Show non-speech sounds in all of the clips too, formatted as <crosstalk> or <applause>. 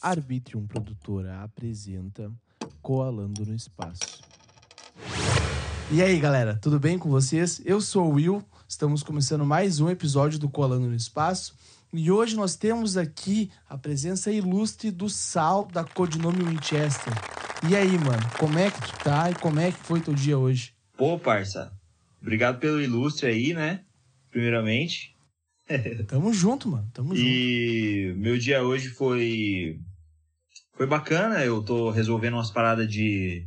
Arbitrium Produtora apresenta Coalando no Espaço. E aí, galera, tudo bem com vocês? Eu sou o Will, estamos começando mais um episódio do Coalando no Espaço. E hoje nós temos aqui a presença ilustre do Sal da Codinome Winchester. E aí, mano, como é que tu tá e como é que foi teu dia hoje? Pô, parça, obrigado pelo ilustre aí, né? Primeiramente. <laughs> Tamo junto, mano, tamo junto. E meu dia hoje foi foi bacana, eu tô resolvendo umas paradas de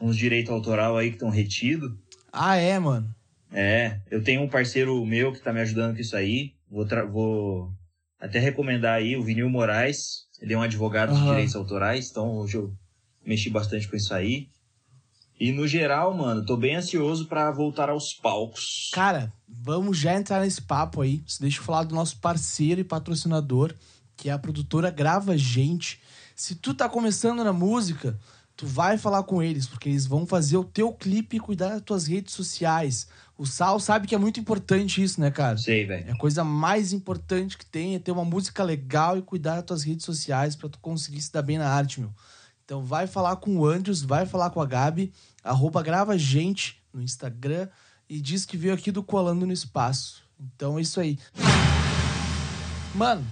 uns direitos autoral aí que estão retidos. Ah, é, mano? É, eu tenho um parceiro meu que tá me ajudando com isso aí. Vou, vou até recomendar aí o Vinil Moraes. Ele é um advogado de Aham. direitos autorais, então hoje eu mexi bastante com isso aí. E no geral, mano, tô bem ansioso pra voltar aos palcos. Cara, vamos já entrar nesse papo aí. Deixa eu falar do nosso parceiro e patrocinador, que é a produtora Grava Gente. Se tu tá começando na música, tu vai falar com eles, porque eles vão fazer o teu clipe e cuidar das tuas redes sociais. O Sal sabe que é muito importante isso, né, cara? Sei, velho. É a coisa mais importante que tem é ter uma música legal e cuidar das tuas redes sociais pra tu conseguir se dar bem na arte, meu. Então vai falar com o Andrews, vai falar com a Gabi, arroba grava gente no Instagram e diz que veio aqui do Colando no Espaço. Então é isso aí. Mano,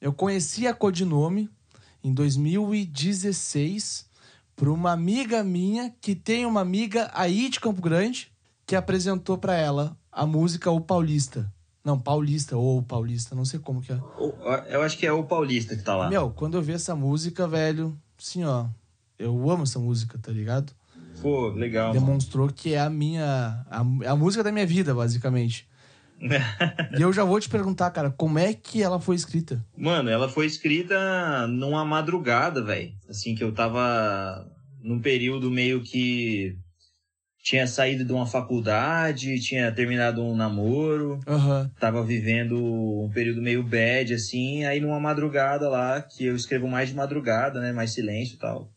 eu conheci a Codinome em 2016 por uma amiga minha que tem uma amiga aí de Campo Grande que apresentou pra ela a música O Paulista. Não, Paulista ou Paulista, não sei como que é. Eu acho que é o Paulista que tá lá. Meu, quando eu vi essa música, velho, assim, ó, eu amo essa música, tá ligado? Pô, legal. mano. Demonstrou que é a minha. A, a música da minha vida, basicamente. E eu já vou te perguntar, cara, como é que ela foi escrita? Mano, ela foi escrita numa madrugada, velho. Assim, que eu tava num período meio que tinha saído de uma faculdade, tinha terminado um namoro, Aham. tava vivendo um período meio bad, assim, aí numa madrugada lá, que eu escrevo mais de madrugada, né, mais silêncio e tal,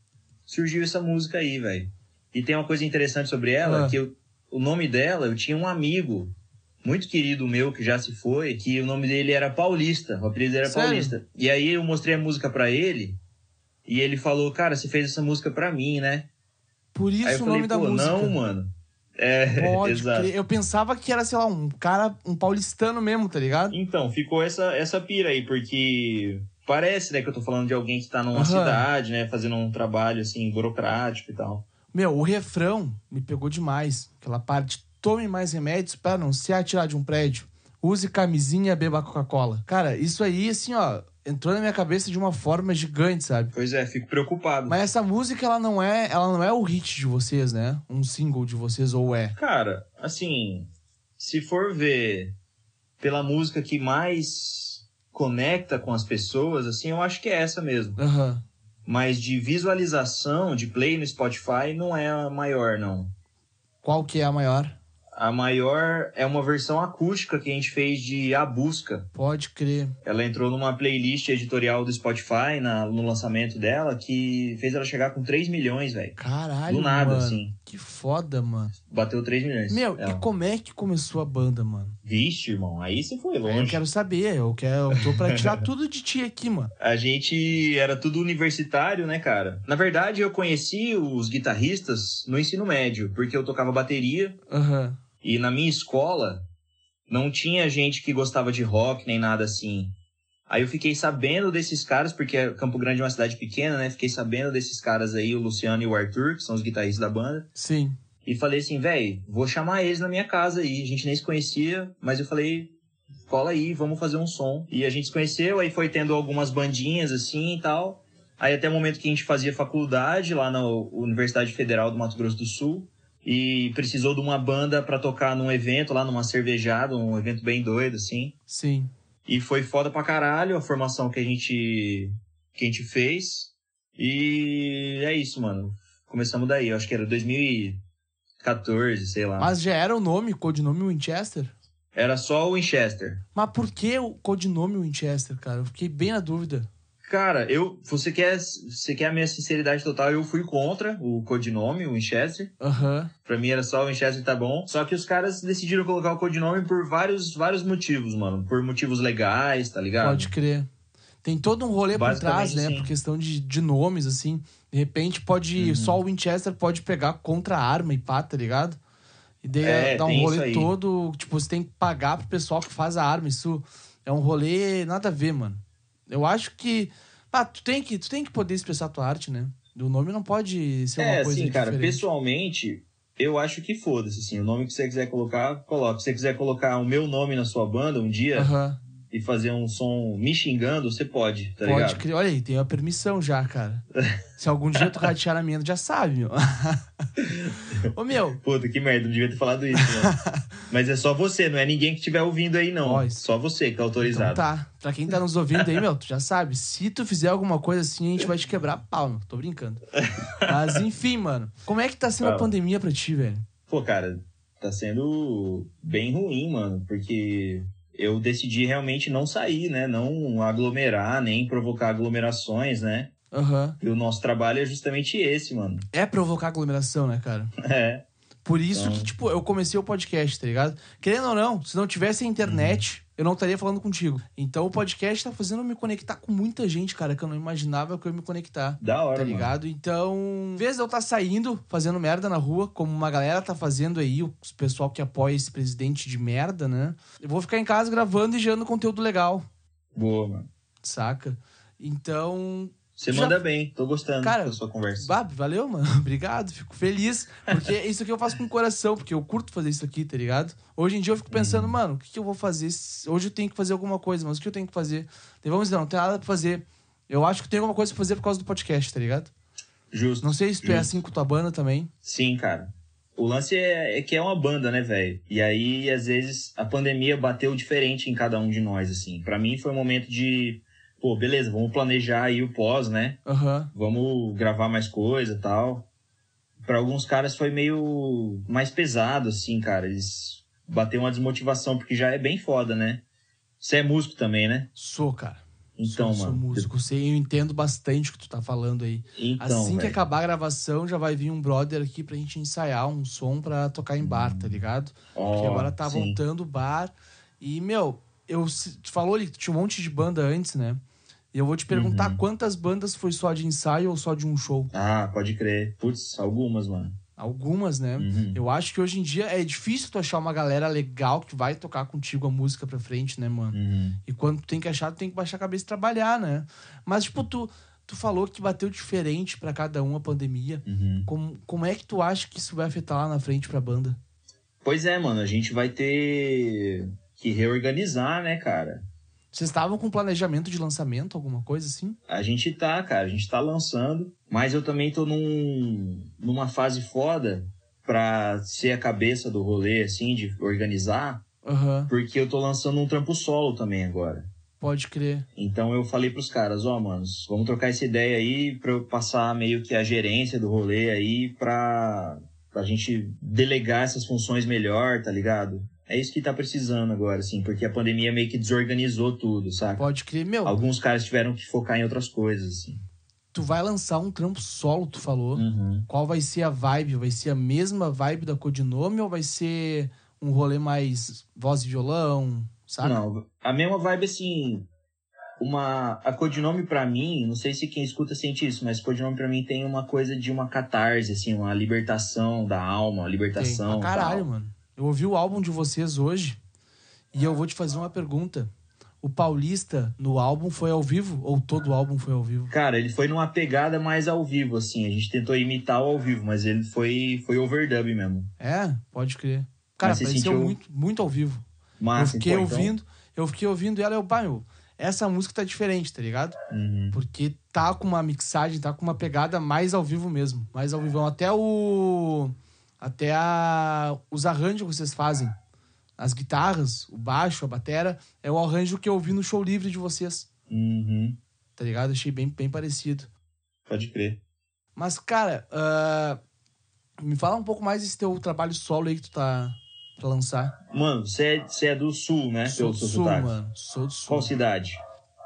surgiu essa música aí, velho. E tem uma coisa interessante sobre ela, Ah. que eu- o nome dela, eu tinha um amigo muito querido meu, que já se foi, que o nome dele era Paulista, o apelido era Sério? Paulista. E aí eu mostrei a música pra ele, e ele falou, cara, você fez essa música pra mim, né? Por isso aí eu o falei, nome da música. não, mano. É, Pode <laughs> exato. crer. Eu pensava que era, sei lá, um cara, um paulistano mesmo, tá ligado? Então, ficou essa, essa pira aí, porque parece, né, que eu tô falando de alguém que tá numa Aham. cidade, né, fazendo um trabalho, assim, burocrático e tal. Meu, o refrão me pegou demais. Aquela parte, tome mais remédios para não se atirar de um prédio. Use camisinha, beba Coca-Cola. Cara, isso aí, assim, ó, entrou na minha cabeça de uma forma gigante, sabe? Pois é, fico preocupado. Mas essa música, ela não é, ela não é o hit de vocês, né? Um single de vocês, ou é? Cara, assim, se for ver pela música que mais conecta com as pessoas, assim, eu acho que é essa mesmo. Aham. Mas de visualização, de play no Spotify, não é a maior, não. Qual que é a maior? A maior é uma versão acústica que a gente fez de A Busca. Pode crer. Ela entrou numa playlist editorial do Spotify na- no lançamento dela que fez ela chegar com 3 milhões, velho. Caralho, Do nada, mano. assim. Que foda, mano. Bateu 3 milhões. Meu, Ela. e como é que começou a banda, mano? Vixe, irmão, aí você foi Eu longe. quero saber, eu quero, eu tô pra tirar <laughs> tudo de ti aqui, mano. A gente era tudo universitário, né, cara? Na verdade, eu conheci os guitarristas no ensino médio, porque eu tocava bateria Aham. E na minha escola não tinha gente que gostava de rock nem nada assim. Aí eu fiquei sabendo desses caras, porque Campo Grande é uma cidade pequena, né? Fiquei sabendo desses caras aí, o Luciano e o Arthur, que são os guitarristas da banda. Sim. E falei assim, véi, vou chamar eles na minha casa aí. A gente nem se conhecia, mas eu falei, cola aí, vamos fazer um som. E a gente se conheceu, aí foi tendo algumas bandinhas assim e tal. Aí até o momento que a gente fazia faculdade lá na Universidade Federal do Mato Grosso do Sul. E precisou de uma banda pra tocar num evento lá, numa cervejada, um evento bem doido, assim. Sim. E foi foda pra caralho a formação que a gente, que a gente fez. E é isso, mano. Começamos daí, eu acho que era 2014, sei lá. Mas já era o nome, codinome Winchester? Era só o Winchester. Mas por que o codinome Winchester, cara? Eu fiquei bem na dúvida. Cara, eu, você quer, você quer a minha sinceridade total, eu fui contra o codinome, o Winchester. Aham. Pra mim era só o Winchester tá bom. Só que os caras decidiram colocar o codinome por vários, vários motivos, mano. Por motivos legais, tá ligado? Pode crer. Tem todo um rolê por trás, né? Sim. Por questão de, de nomes, assim. De repente pode. Uhum. Só o Winchester pode pegar contra a arma e pá, tá ligado? E daí É, dá um rolê todo. Tipo, você tem que pagar pro pessoal que faz a arma. Isso é um rolê nada a ver, mano. Eu acho que. Ah, tu tem que, tu tem que poder expressar tua arte, né? O nome não pode ser uma É, coisa assim, cara, diferente. pessoalmente, eu acho que foda-se, assim. O nome que você quiser colocar, coloca. Se você quiser colocar o meu nome na sua banda um dia Aham. E fazer um som me xingando, você pode, tá Pode ligado? criar. Olha aí, tem a permissão já, cara. <laughs> Se algum dia tu ratear na minha, já sabe, meu. <laughs> Ô, meu, Puta, que merda, não devia ter falado isso, né? <laughs> Mas é só você, não é ninguém que estiver ouvindo aí, não. Ó, isso- Só você que então autorizado. tá. Pra quem tá nos ouvindo aí, meu, tu já sabe. Se tu fizer alguma coisa assim, a gente vai te quebrar a pau, meu. Tô brincando. Mas, enfim, mano. Como é que tá sendo a Fala. pandemia pra ti, velho? Pô, cara, tá sendo bem ruim, mano, porque eu decidi realmente não sair, né? Não aglomerar, nem provocar aglomerações, né? Aham. E o nosso trabalho é justamente esse, mano. É provocar aglomeração, né, cara? É. Por isso Então- que, tipo, eu comecei o podcast, tá ligado? Querendo ou não, se não tivesse a internet, eu não estaria falando contigo. Então o podcast tá fazendo eu me conectar com muita gente, cara, que eu não imaginava que eu ia me conectar. Da hora, Tá mano. ligado? Então, em vez de eu estar saindo, fazendo merda na rua, como uma galera tá fazendo aí, o pessoal que apoia esse presidente de merda, né? Eu vou ficar em casa gravando e gerando conteúdo legal, Boa, mano. saca? Então, Você Já- manda bem, tô gostando Cara, da sua conversa. Bab, valeu, mano. <laughs> Obrigado, fico feliz. Porque <laughs> isso aqui eu faço com o coração, porque eu curto fazer isso aqui, tá ligado? Hoje em dia eu fico pensando, Uhum. mano, o que, que eu vou fazer? Hoje eu tenho que fazer alguma coisa, mas o que eu tenho que fazer? Daí vamos dizer, não tem nada pra fazer. Eu acho que tem alguma coisa pra fazer por causa do podcast, tá ligado? Justo. Não sei se tu é assim com tua banda também. Sim, cara. O lance é, é que é uma banda, né, velho? E aí, às vezes, a pandemia bateu diferente em cada um de nós, assim. Pra mim foi um momento de, pô, beleza, vamos planejar aí o pós, né? Aham. Vamos gravar mais coisa e tal. Pra alguns caras foi meio mais pesado, assim, cara. Eles bateu uma desmotivação, porque já é bem foda, né? Você é músico também, né? Sou, cara. Então, sou, sou mano. músico. Sei, eu entendo bastante o que tu tá falando aí. Então, assim que velho. acabar a gravação, já vai vir um brother aqui pra gente ensaiar um som pra tocar em bar, tá ligado? Porque Ó, agora tá sim. voltando o bar. E, meu, eu, tu falou ali que tinha um monte de banda antes, né? E eu vou te perguntar Uhum. quantas bandas foi só de ensaio ou só de um show? Ah, pode crer. Putz, algumas, mano. Algumas, né? Uhum. Eu acho que hoje em dia é difícil tu achar uma galera legal que vai tocar contigo a música pra frente, né, mano? Uhum. E quando tu tem que achar, tu tem que baixar a cabeça e trabalhar, né? Mas, tipo, tu, tu falou que bateu diferente pra cada um a pandemia. Uhum. Como, como é que tu acha que isso vai afetar lá na frente pra banda? Pois é, mano, a gente vai ter que reorganizar, né, cara? Vocês estavam com planejamento de lançamento, alguma coisa assim? A gente tá, cara, a gente tá lançando, mas eu também tô num, numa fase foda pra ser a cabeça do rolê, assim, de organizar, Aham, porque eu tô lançando um trampo solo também agora. pode crer. Então eu falei pros caras, ó, manos, vamos trocar essa ideia aí pra eu passar meio que a gerência do rolê aí pra, pra gente delegar essas funções melhor, tá ligado? É isso que tá precisando agora, assim, porque a pandemia meio que desorganizou tudo, saca? Pode crer. Meu, Alguns caras tiveram que focar em outras coisas, assim. tu vai lançar um trampo solo, tu falou. Uhum. Qual vai ser a vibe? Vai ser a mesma vibe da Codinome ou vai ser um rolê mais voz e violão, sabe? Não, a mesma vibe, assim, uma... A codinome pra mim, não sei se quem escuta sente isso, mas codinome pra mim tem uma coisa de uma catarse, assim, uma libertação da alma, uma Tem. libertação Pra caralho, tal. mano. Eu ouvi o álbum de vocês hoje e eu vou te fazer uma pergunta. O Paulista no álbum foi ao vivo ou todo o álbum foi ao vivo? Cara, ele foi numa pegada mais ao vivo, assim. A gente tentou imitar o ao vivo, mas ele foi, foi overdub mesmo. É, pode crer. Cara, Mas pareceu sentiu- muito, muito ao vivo. Massa, eu fiquei então- ouvindo, eu fiquei ouvindo ela e eu, pá, meu, essa música tá diferente, tá ligado? Uhum. Porque tá com uma mixagem, tá com uma pegada mais ao vivo mesmo. Mais ao vivo. Até o. Até a, os arranjos que vocês fazem. As guitarras, o baixo, a batera, é o arranjo que eu ouvi no show livre de vocês. Uhum. Tá ligado? Achei bem, bem parecido. Pode crer. Mas, cara, ah, me fala um pouco mais desse teu trabalho solo aí que tu tá pra lançar. Mano, você é, é do sul, né? Sou do sul, sotaque. mano. Sou do sul. Qual cidade?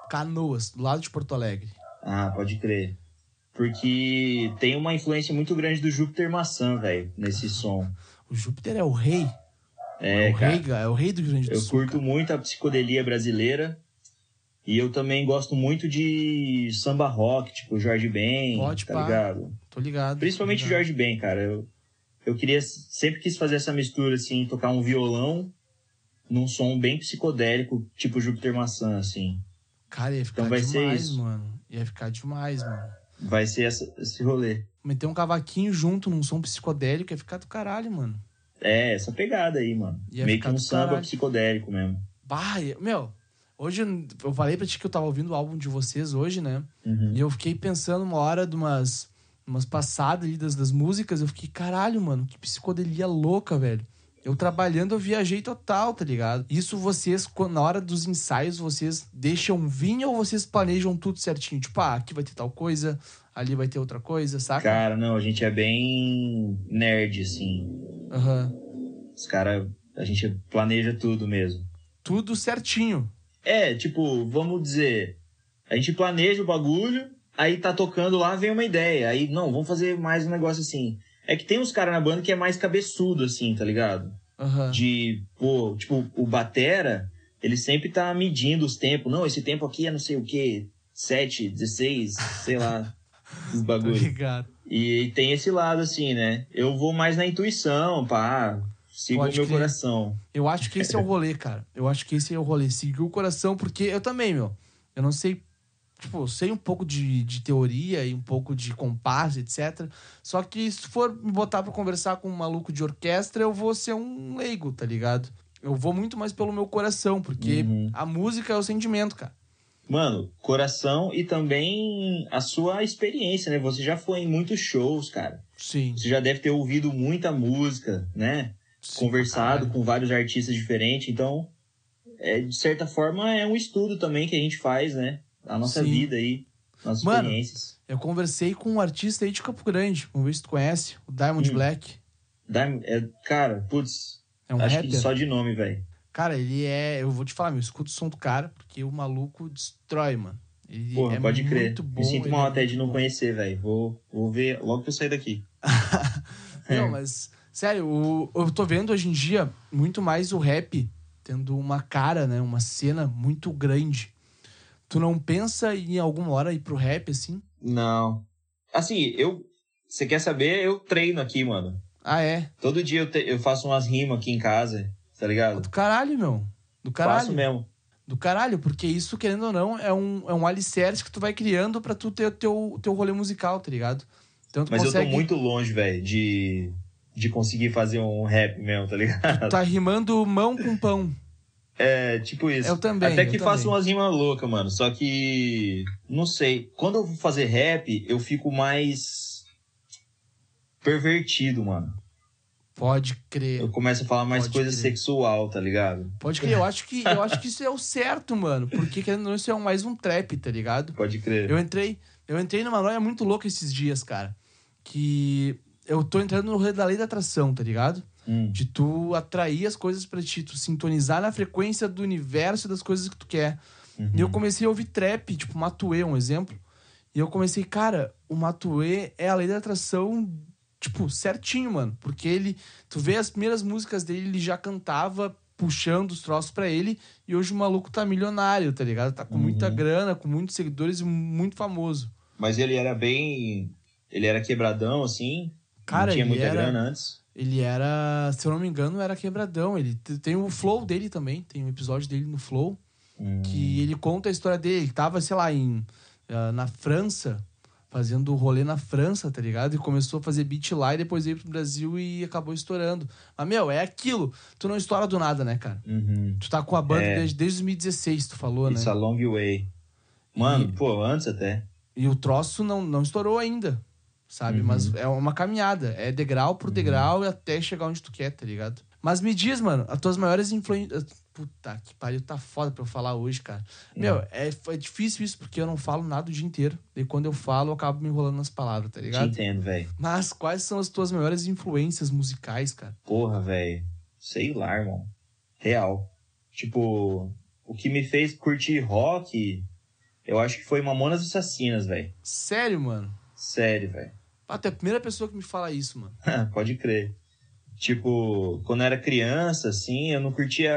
Canoas, do lado de Porto Alegre. Ah, pode crer. Porque tem uma influência muito grande do Júpiter Maçã, velho, nesse som. O Júpiter é o rei. É, o cara. rei, é o rei do Grande do Eu Sul. curto muito a psicodelia brasileira. E eu também gosto muito de samba rock, tipo Jorge Ben, Pode, tá pá. ligado? Tô ligado. Principalmente tô ligado. Jorge Ben, cara. Eu, eu queria, sempre quis fazer essa mistura, assim, tocar um violão num som bem psicodélico, tipo Júpiter Maçã, assim. Cara, ia ficar Então demais, mano. Ia ficar demais, mano. Vai ser essa- esse rolê. Meter um cavaquinho junto num som psicodélico ia ficar do caralho, mano. É, essa pegada aí, mano. Ia Meio que um samba caralho. psicodélico mesmo. Bah, meu, hoje eu- eu falei pra ti que eu tava ouvindo o álbum de vocês hoje, né? Uhum. E eu fiquei pensando uma hora de umas, umas passadas ali das, das músicas. Eu fiquei, caralho, mano, que psicodelia louca, velho. Eu trabalhando, eu viajei total, tá ligado? Isso vocês, na hora dos ensaios, vocês deixam vir ou vocês planejam tudo certinho? Tipo, ah, aqui vai ter tal coisa, ali vai ter outra coisa, saca? Cara, não, a gente é bem nerd, assim. Aham. Os caras, a gente planeja tudo mesmo. Tudo certinho. É, tipo, vamos dizer, a gente planeja o bagulho, aí tá tocando lá, vem uma ideia. Aí, não, vamos fazer mais um negócio assim. É que tem uns caras na banda que é mais cabeçudo, assim, tá ligado? Aham. De, pô, tipo, o Batera, ele sempre tá medindo os tempos. Não, esse tempo aqui é não sei o quê, 7, 16, sei lá, <laughs> os Tô bagulho. ligado. E tem esse lado, assim, né? Eu vou mais na intuição, pá, sigo o meu coração. Eu acho que esse é o rolê, cara. Eu acho que esse é o rolê. Seguir o coração, porque eu também, meu. Eu não sei. Tipo, sei um pouco de, de teoria e um pouco de compasso, etc. Só que se for me botar pra conversar com um maluco de orquestra, eu vou ser um leigo, tá ligado? Eu vou muito mais pelo meu coração, porque Uhum. a música é o sentimento, cara. Mano, coração e também a sua experiência, né? Você já foi em muitos shows, cara. Sim. Você já deve ter ouvido muita música, né? Sim, Conversado caralho. com vários artistas diferentes. Então, é, de certa forma, é um estudo também que a gente faz, né? A nossa Sim. vida aí, nossas Mano, experiências. Eu conversei com um artista aí de Campo Grande. Vamos ver se tu conhece. O Diamond Hum. Black. Dá- é, cara, putz, É um acho rapper. que só de nome, velho. Cara, ele é. Eu vou te falar, meu, escuta o som do cara, porque o maluco destrói, mano. Ele Porra, é pode crer. muito bom. Me sinto mal é até de não bom. conhecer, velho. Vou, vou ver logo que eu sair daqui. É. <laughs> Não, mas, sério, o- eu tô vendo hoje em dia muito mais o rap tendo uma cara, né? Uma cena muito grande. Tu não pensa em alguma hora ir pro rap, assim? Não. Assim, eu. Você quer saber? Eu treino aqui, mano. Ah, é? Todo dia eu, te- eu faço umas rimas aqui em casa, tá ligado? Do caralho, meu. Do Faço caralho. mesmo. Do caralho, porque isso, querendo ou não, é um, é um alicerce que tu vai criando pra tu ter o teu, teu rolê musical, tá ligado? Então tu Mas consegue. eu tô muito longe, velho, de, de conseguir fazer um rap mesmo, tá ligado? Tá rimando mão com pão. É, tipo isso. Eu também, Até que faço também. umas rimas loucas, mano. Só que. Não sei. Quando eu vou fazer rap, eu fico mais. pervertido, mano. Pode crer. Eu começo a falar mais Pode coisa crer. sexual, tá ligado? Pode crer. Eu acho que, eu acho que isso é o certo, mano. Porque, querendo ou não, isso é mais um trap, tá ligado? Pode crer. Eu entrei, eu entrei numa noia muito louca esses dias, cara. Que eu tô entrando no rolê da lei da atração, tá ligado? Hum, De tu atrair as coisas pra ti, tu sintonizar na frequência do universo das coisas que tu quer. uhum. E eu comecei a ouvir trap, tipo Matuê, um exemplo. E eu comecei, cara, o Matuê é a lei da atração, tipo, certinho, mano. Porque ele, tu vê as primeiras músicas dele, ele já cantava puxando os troços pra ele. E hoje o maluco tá milionário, tá ligado? Tá com muita Uhum. grana, com muitos seguidores e muito famoso. Mas ele era bem. Ele era quebradão, assim. Cara, não tinha ele muita era- grana antes. Ele era, se eu não me engano, era quebradão. Ele tem o flow dele também, tem um episódio dele no flow. Hum. que ele conta a história dele. Ele tava, sei lá, em, ah, na França, fazendo rolê na França, tá ligado? E começou a fazer beat lá e depois veio pro Brasil e acabou estourando. Mas, meu, é aquilo. Tu não estoura do nada, né, cara? Uhum. Tu tá com a banda É. desde, desde 2016, tu falou, né? It's a long way. Mano, E- pô, antes até. E o troço não, não estourou ainda, sabe? Uhum. Mas é uma caminhada. É degrau por degrau e até chegar onde tu quer, tá ligado? Mas me diz, mano, as tuas maiores influências. Puta que pariu, tá foda pra eu falar hoje, cara. Meu, é, é difícil isso porque eu não falo nada o dia inteiro. E quando eu falo, eu acabo me enrolando nas palavras, tá Te ligado? entendo, velho. Mas quais são as tuas maiores influências musicais, cara? Porra, velho. Sei lá, irmão. Real. Tipo, o que me fez curtir rock, eu acho que foi Mamonas Assassinas, velho. Sério, mano? Sério, velho. Ah, tu é a primeira pessoa que me fala isso, mano. <laughs> Pode crer. Tipo, quando eu era criança, assim, eu não curtia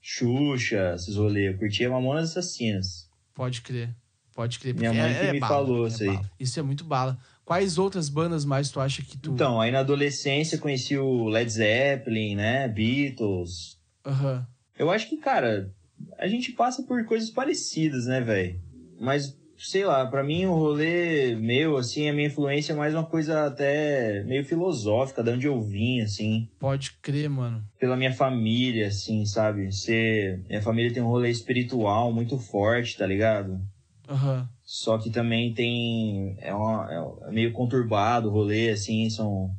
Xuxa, esses rolês. Eu curtia Mamonas Assassinas. Pode crer. Pode crer. Minha mãe é- que é me bala, falou é isso aí. bala. Isso é muito bala. Quais outras bandas mais tu acha que tu. Então, aí na adolescência conheci o Led Zeppelin, né? Beatles. Aham. Eu acho que, cara, a gente passa por coisas parecidas, né, velho? Mas, sei lá, pra mim o rolê meu, assim, a minha influência é mais uma coisa até meio filosófica, de onde eu vim, assim. Pode crer, mano. Pela minha família, assim, sabe? Ser... Minha família tem um rolê espiritual muito forte, tá ligado? Aham. Só que também tem. É, uma, é meio conturbado o rolê, assim, são.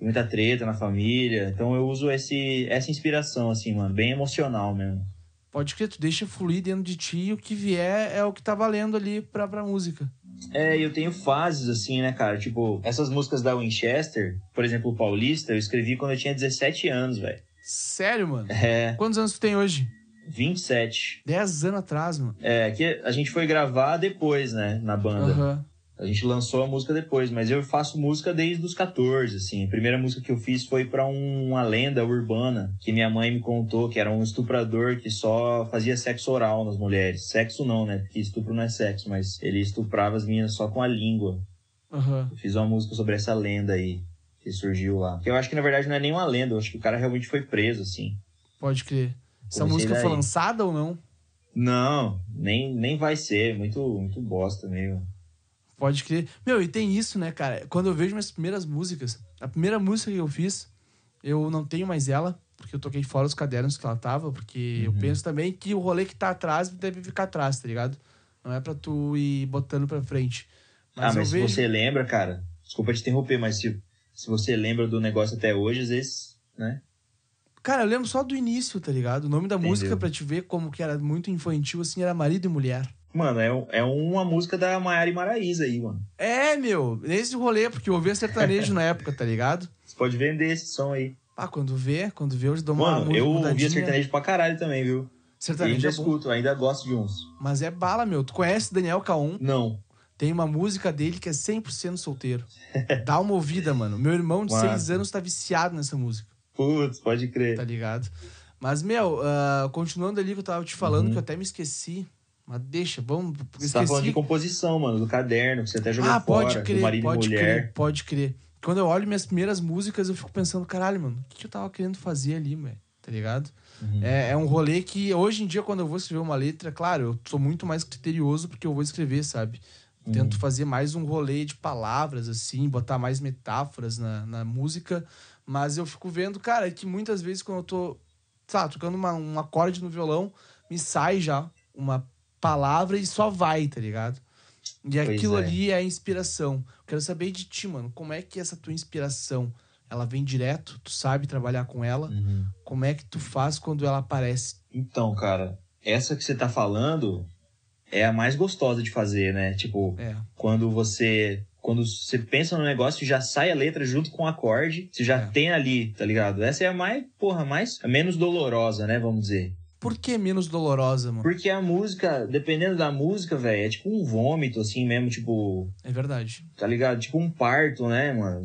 Muita treta na família. Então eu uso esse, essa inspiração, assim, mano, bem emocional mesmo. Pode crer, tu deixa fluir dentro de ti e o que vier é o que tá valendo ali pra, pra música. É, eu tenho fases, assim, né, cara? Tipo, essas músicas da Winchester, por exemplo, o Paulista, eu escrevi quando eu tinha 17 anos, velho. Sério, mano? É, Quantos anos tu tem hoje? 27. 10 anos atrás, mano. É, que a gente foi gravar depois, né, na banda. Aham. A gente lançou a música depois, mas eu faço música desde os 14, assim. A primeira música que eu fiz foi pra um- uma lenda urbana que minha mãe me contou, que era um estuprador que só fazia sexo oral nas mulheres. Sexo não, né? Porque estupro não é sexo, mas ele estuprava as meninas só com a língua. Aham. Eu fiz uma música sobre essa lenda aí que surgiu lá. Que eu acho que na verdade não é nenhuma lenda, eu acho que o cara realmente foi preso, assim. Pode crer. Essa Comecei música foi daí. lançada ou não? Não, nem, nem vai ser. Muito, muito bosta meio. Pode crer. Meu, e tem isso, né, cara? Quando eu vejo minhas primeiras músicas, a primeira música que eu fiz, eu não tenho mais ela, porque eu toquei fora os cadernos que ela tava, porque eu Uhum. penso também que o rolê que tá atrás deve ficar atrás, tá ligado? Não é pra tu ir botando pra frente. ah, eu mas se vejo- você lembra, cara, desculpa te interromper, mas se, se você lembra do negócio até hoje, às vezes, né? Cara, eu lembro só do início, tá ligado? O nome da Entendeu. música, pra te ver como que era muito infantil, assim, era Marido e Mulher. Mano, é, é uma música da Maiara e Maraíza aí, mano. É, meu, nesse rolê, porque eu ouvia sertanejo na época, tá ligado? Você pode vender esse som aí. Ah, quando vê, quando vê, eu dou uma Mano, eu mudadinha. ouvia sertanejo pra caralho também, viu? E Sertanejo ainda é escuto, ainda gosto de uns. Mas é bala, meu. Tu conhece Daniel Caon? Não. Tem uma música dele que é 100% solteiro. <laughs> Dá uma ouvida, mano. Meu irmão de Massa. 6 anos tá viciado nessa música, Putz, pode crer. tá ligado? Mas, meu, ah, continuando ali que eu tava te falando, Uhum. que eu até me esqueci. Mas deixa, vamos. Você tá falando de composição, mano, do caderno, você até jogou ah, fora, pode do crer, marido pode e mulher. crer, pode crer. Quando eu olho minhas primeiras músicas, eu fico pensando, caralho, mano, o que, que eu tava querendo fazer ali, velho? Tá ligado? Uhum. É, é um rolê que, hoje em dia, quando eu vou escrever uma letra, claro, eu sou muito mais criterioso porque eu vou escrever, sabe? Uhum. Tento fazer mais um rolê de palavras, assim, botar mais metáforas na, na música. Mas eu fico vendo, cara, que muitas vezes quando eu tô, sabe, tocando uma- um acorde no violão, me sai já uma palavra e só vai, tá ligado? E Pois aquilo é. ali é a inspiração. Quero saber de ti, mano, como é que essa tua inspiração, ela vem direto, tu sabe trabalhar com ela? Uhum. Como é que tu faz quando ela aparece? Então, cara, essa que você tá falando é a mais gostosa de fazer, né? Tipo, É, quando você quando você pensa no negócio já sai a letra junto com o acorde, você já É. tem ali, tá ligado? Essa é a mais, porra, mais a menos dolorosa, né, vamos dizer. Por que menos dolorosa, mano? Porque a música, dependendo da música, velho, é tipo um vômito assim mesmo, tipo, É verdade. tá ligado? Tipo um parto, né, mano?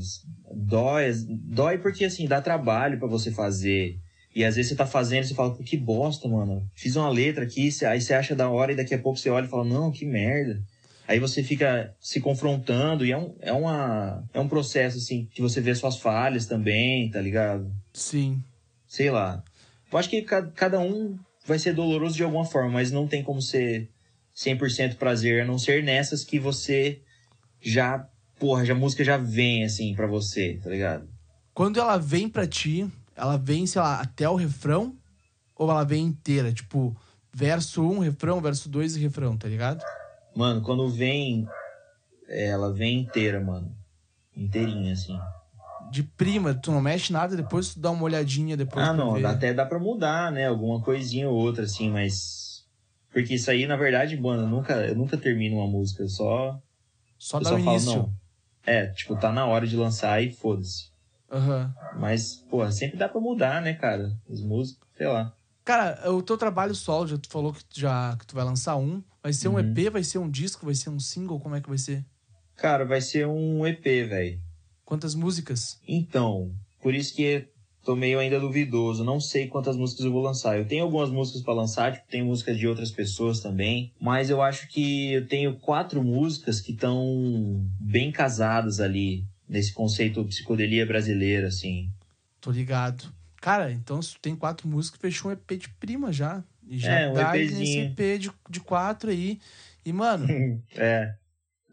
Dói, dói porque assim, dá trabalho pra você fazer. E às vezes você tá fazendo e você fala, pô, que bosta, mano. Fiz uma letra aqui, aí você acha da hora e daqui a pouco você olha e fala, não, que merda. Aí você fica se confrontando e é um, é uma, é um processo, assim, que você vê suas falhas também, tá ligado? Sim. Sei lá. Eu acho que ca- cada um vai ser doloroso de alguma forma, mas não tem como ser 100% prazer, a não ser nessas que você já, porra, já a música já vem, assim, pra você, tá ligado? Quando ela vem pra ti, ela vem, sei lá, até o refrão? Ou ela vem inteira? Tipo, verso 1, refrão, verso 2 e refrão, tá ligado? Mano, quando vem, é, ela vem inteira, mano. Inteirinha, assim. De prima, tu não mexe nada, depois tu dá uma olhadinha depois ah, não, ver. até dá pra mudar, né? Alguma coisinha ou outra, assim, mas. Porque isso aí, na verdade, mano, eu nunca, eu nunca termino uma música, eu só. Só eu dá só falo, início. não. É, tipo, tá na hora de lançar e foda-se. Aham. Mas, porra, sempre dá pra mudar, né, cara? As músicas, sei lá. Cara, o teu trabalho solo, já tu falou que tu, já, que tu vai lançar um. Vai ser um Uhum. EP, vai ser um disco, vai ser um single, como é que vai ser? Cara, vai ser um EP, velho. Quantas músicas? Então, por isso que tô meio ainda duvidoso. Não sei quantas músicas eu vou lançar. Eu tenho algumas músicas para lançar, tipo, tem músicas de outras pessoas também. Mas eu acho que eu tenho quatro músicas que estão bem casadas ali. Nesse conceito psicodelia brasileira, assim. Tô ligado. Cara, então se tu tem quatro músicas, fechou um EP de prima já. E já É, um dá EPzinho. nesse EP de, de quatro aí. E, mano, <laughs> é.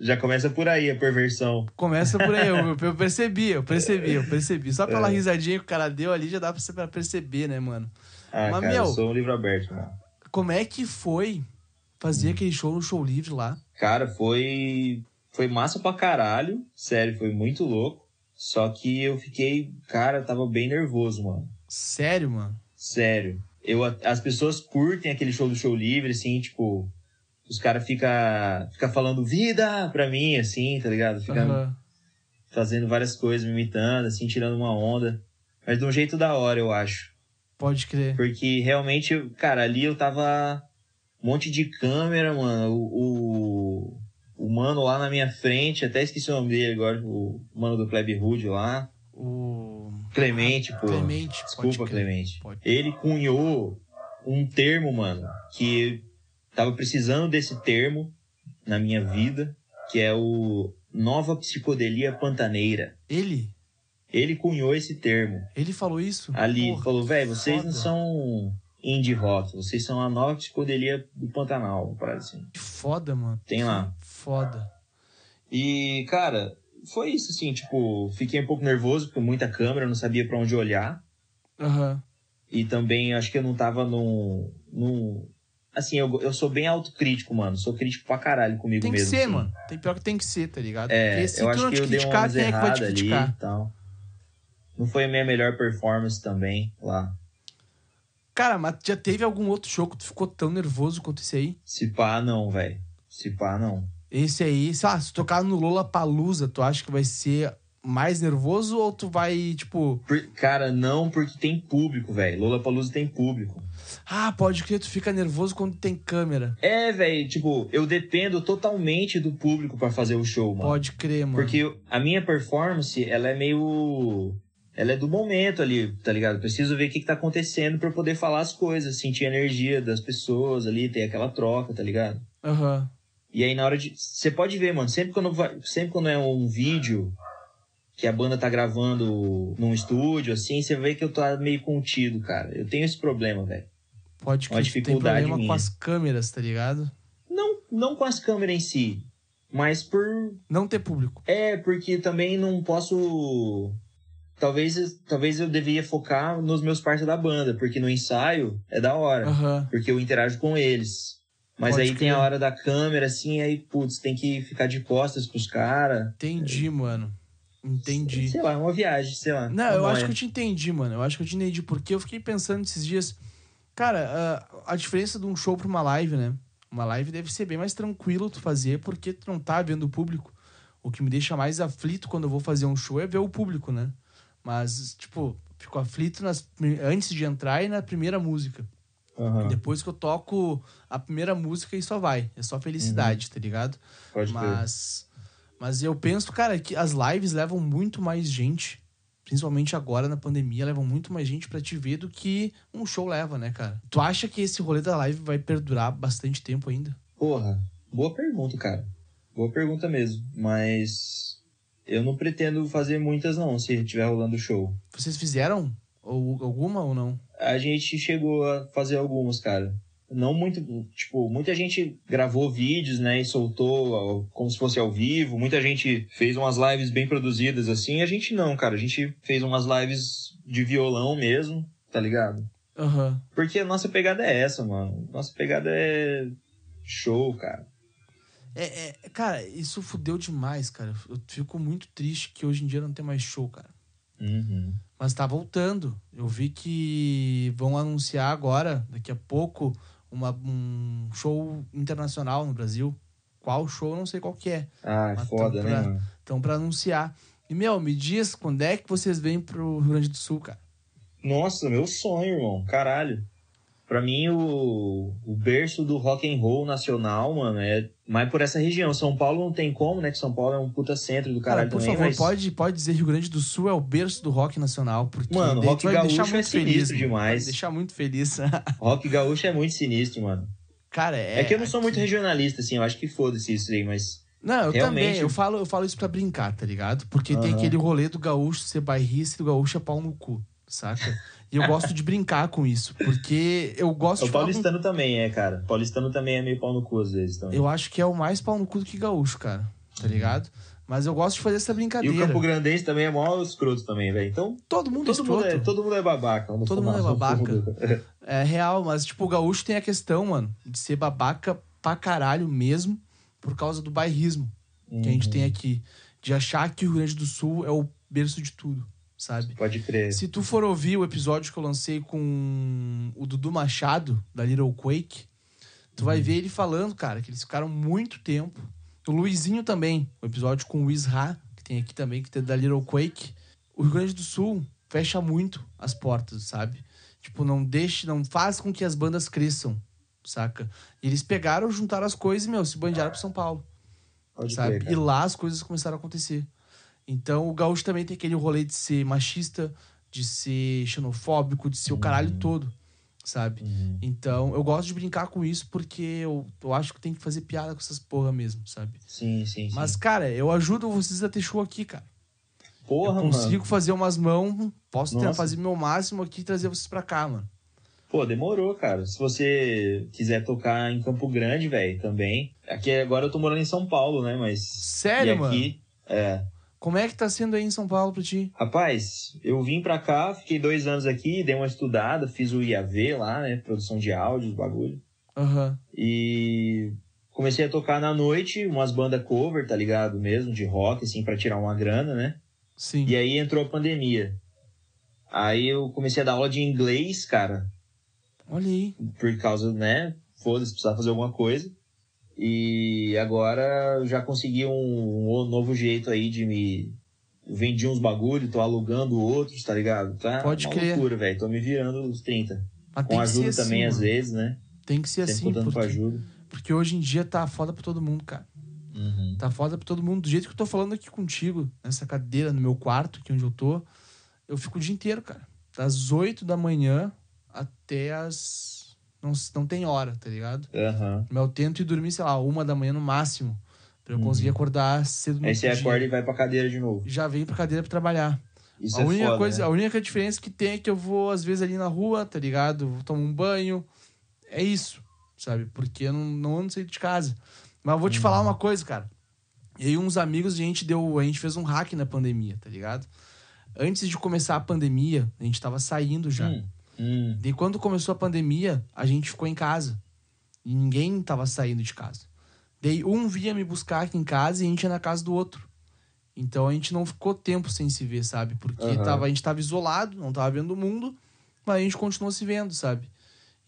Já começa por aí a perversão. começa por aí. Eu, <laughs> eu percebi, eu percebi, eu percebi. Só pela É. risadinha que o cara deu ali, já dá pra perceber, né, mano? Ah, Mas, cara, meu- eu sou um livro aberto, mano. Como é que foi fazer aquele show no show livre lá? Cara, foi. Foi massa pra caralho. Sério, foi muito louco. Só que eu fiquei. Cara, eu tava bem nervoso, mano. Sério, mano? Sério. Eu, as pessoas curtem aquele show do show livre, assim, tipo. Os caras ficam fica falando vida pra mim, assim, tá ligado? Fica Aham. fazendo várias coisas, me imitando, assim, tirando uma onda. Mas de um jeito da hora, eu acho. Pode crer. Porque realmente, cara, ali eu tava. Um monte de câmera, mano. O, o, o mano lá na minha frente, até esqueci o nome dele agora, o mano do Plebe Rude lá. O. Clemente, pô. Clemente, Desculpa. Clemente. Pode. Ele cunhou um termo, mano, que tava precisando desse termo na minha vida, que é o Nova Psicodelia Pantaneira. Ele? Ele cunhou esse termo. Ele falou isso? Ali, Porra, falou, velho, vocês não foda. são indie rock, vocês são a nova psicodelia do Pantanal, parada assim. Que foda, mano. Tem lá. Foda. E, cara, foi isso, assim, tipo, fiquei um pouco nervoso, porque muita câmera, não sabia pra onde olhar. Aham. E também acho que eu não tava num. num... Assim, eu, eu sou bem autocrítico, mano. Sou crítico pra caralho comigo Tem que mesmo. ser, assim. mano. Tem pior que tem que ser, tá ligado? É, Porque se eu tu acho não que te eu dei criticar, umas quem é que vai te ali criticar? tal. Não foi a minha melhor performance também lá. Cara, mas já teve algum outro show que tu ficou tão nervoso quanto esse aí? Se pá, não, velho. Se pá, não. Esse aí, sei lá, se tocar no Lola Palusa, tu acha que vai ser mais nervoso ou tu vai, tipo, Por- cara, não, porque tem público, velho. Lola Palusa tem público. ah, pode crer, tu fica nervoso quando tem câmera. É, velho, tipo, eu dependo totalmente do público pra fazer o show, mano. Pode crer, mano. Porque a minha performance, ela é meio. Ela é do momento ali, tá ligado? Preciso ver o que, que tá acontecendo pra eu poder falar as coisas, sentir a energia das pessoas ali, ter aquela troca, tá ligado? Aham. E aí na hora de. Você pode ver, mano, sempre quando, vai... sempre quando é um vídeo que a banda tá gravando num estúdio, assim, você vê que eu tô meio contido, cara. Eu tenho esse problema, velho. Pode Uma crer, tu tem dificuldade problema com minha. as câmeras, tá ligado? Não, não com as câmeras em si, mas por Não ter público. É, porque também não posso. Talvez, talvez eu devia focar nos meus parceiros da banda, porque no ensaio é da hora, Aham. porque eu interajo com eles. Mas Pode aí tem a hora da câmera, assim, aí, putz, tem que ficar de costas pros caras. Entendi, mano. Entendi. Sei lá, é uma viagem, sei lá. Não, eu acho que noia. eu te entendi, mano. Eu acho que eu te entendi. Porque eu fiquei pensando esses dias. Cara, a, a diferença de um show pra uma live, né? Uma live deve ser bem mais tranquilo tu fazer, porque tu não tá vendo o público. O que me deixa mais aflito quando eu vou fazer um show é ver o público, né? Mas, tipo, fico aflito nas, antes de entrar e na primeira música. Aham, Depois que eu toco a primeira música e só vai. É só felicidade, tá ligado? pode. Mas, mas eu penso, cara, que as lives levam muito mais gente, principalmente agora na pandemia, levam muito mais gente pra te ver do que um show leva, né, cara? Tu acha que esse rolê da live vai perdurar bastante tempo ainda? Porra, boa pergunta, cara. Boa pergunta mesmo. Mas eu não pretendo fazer muitas, não, se estiver rolando show. Vocês fizeram ou, alguma ou não? A gente chegou a fazer algumas, cara. Não muito, tipo, muita gente gravou vídeos, né, e soltou como se fosse ao vivo. Muita gente fez umas lives bem produzidas assim. A gente não, cara. A gente fez umas lives de violão mesmo, tá ligado? Aham. Porque a nossa pegada é essa, mano. Nossa pegada é show, cara. É, é, cara, isso fudeu demais, cara. Eu fico muito triste que hoje em dia não tem mais show, cara. Uhum. Mas tá voltando. Eu vi que vão anunciar agora, daqui a pouco, uma, um show internacional no Brasil. Qual show, não sei qual que é. Ah, Mas foda, tão né, pra- mano? Então, pra anunciar. E, meu, me diz quando é que vocês vêm pro Rio Grande do Sul, cara? Nossa, meu sonho, irmão. Caralho. Pra mim, o, o berço do rock and roll nacional, mano, é mais por essa região. São Paulo não tem como, né? Que São Paulo é um puta centro do Cara, caralho por também, favor, mas... pode, pode dizer Rio Grande do Sul é o berço do rock nacional, porque Mano, daí rock gaúcho é muito feliz. sinistro mano. demais. Vai deixar muito feliz. <laughs> Rock gaúcho é muito sinistro, mano. Cara, é. É, que eu não sou muito aqui- regionalista, assim, eu acho que foda-se isso aí, mas... Não, eu realmente- também. Eu falo, eu falo isso pra brincar, tá ligado? Porque tem Aham. aquele rolê do gaúcho ser bairrista e do gaúcho é pau no cu, saca? <laughs> E eu gosto de brincar com isso, porque eu gosto O de com- paulistano também é, cara. Paulistano também é meio pau no cu às vezes também. Eu acho que é o mais pau no cu do que gaúcho, cara. Tá ligado? Mas eu gosto de fazer essa E brincadeira. o Campo Grandense também é mó escroto também, velho. Então, Todo mundo todo mundo, é, escroto. todo mundo é babaca. Todo mundo é babaca. fundo. <laughs> É real, mas tipo, o gaúcho tem a questão, mano, de ser babaca pra caralho mesmo, por causa do bairrismo que a gente Uhum. tem aqui. De achar que o Rio Grande do Sul é o berço de tudo, sabe? Pode crer. Se tu for ouvir o episódio que eu lancei com o Dudu Machado, da Little Quake, tu vai ver ele falando, cara, que eles ficaram muito tempo. O Luizinho também, o episódio com o Isra, que tem aqui também, que tem da Little Quake. O Rio Grande do Sul fecha muito as portas, sabe? Tipo, não deixe, não faz com que as bandas cresçam, saca? E eles pegaram, juntaram as coisas e, meu, se bandearam pro São Paulo Pode sabe? crer, e lá as coisas começaram a acontecer. Então o gaúcho também tem aquele rolê de ser machista, de ser xenofóbico, de ser o caralho todo, sabe? Uhum. Então eu gosto de brincar com isso porque eu, eu acho que tem que fazer piada com essas porra mesmo, sabe? Sim, sim, sim. Mas, cara, eu ajudo vocês a ter show aqui, cara. Porra, eu consigo mano. fazer umas mãos, posso ter, fazer meu máximo aqui e trazer vocês pra cá, mano. Pô, demorou, cara. Se você quiser tocar em Campo Grande, velho, também. Aqui agora eu tô morando em São Paulo, né? Mas. Sério, e mano? aqui, É. Como é que tá sendo aí em São Paulo pra ti? Rapaz, eu vim pra cá, fiquei dois anos aqui, dei uma estudada, fiz o IAV lá, né? Produção de áudio, os bagulho. Aham. E comecei a tocar na noite, umas bandas cover, tá ligado? Mesmo, de rock, assim, pra tirar uma grana, né? Sim. E aí entrou a pandemia. Aí eu comecei a dar aula de inglês, cara, Olha aí. por causa, né? Foda-se, precisava fazer alguma coisa. E agora eu já consegui um, um novo jeito aí de me. Vendi uns bagulho, tô alugando outros, tá ligado? Tá Pode uma crer. loucura, velho. Tô me virando os 30. Mas Com ajuda ser também, assim, às mano. vezes, né? Tem que ser Sempre assim, contando com porque, ajuda. porque hoje em dia tá foda pra todo mundo, cara. Uhum. Tá foda pra todo mundo. Do jeito que eu tô falando aqui contigo, nessa cadeira, no meu quarto, aqui onde eu tô, eu fico o dia inteiro, cara. Das 8 da manhã até as. Não, não tem hora, tá ligado? Aham. Mas eu tento ir dormir, sei lá, uma da manhã no máximo. Pra eu conseguir acordar cedo no Uhum. Aí você dia. acorda e vai pra cadeira de novo. Já venho pra cadeira pra trabalhar. Isso a é única foda, coisa, né? a única diferença que tem é que eu vou, às vezes, ali na rua, tá ligado? Vou tomar um banho. É isso, sabe? Porque eu não, não ando sair de casa. Mas eu vou te falar Uhum. uma coisa, cara. E uns amigos, a gente deu. A gente fez um hack na pandemia, tá ligado? Antes de começar a pandemia, a gente tava saindo já. Hum, hum. Daí quando começou a pandemia, a gente ficou em casa. E ninguém tava saindo de casa. Daí um vinha me buscar aqui em casa e a gente ia na casa do outro. Então a gente não ficou tempo sem se ver, sabe? Porque Aham. tava, a gente tava isolado, não tava vendo o mundo, mas a gente continuou se vendo, sabe?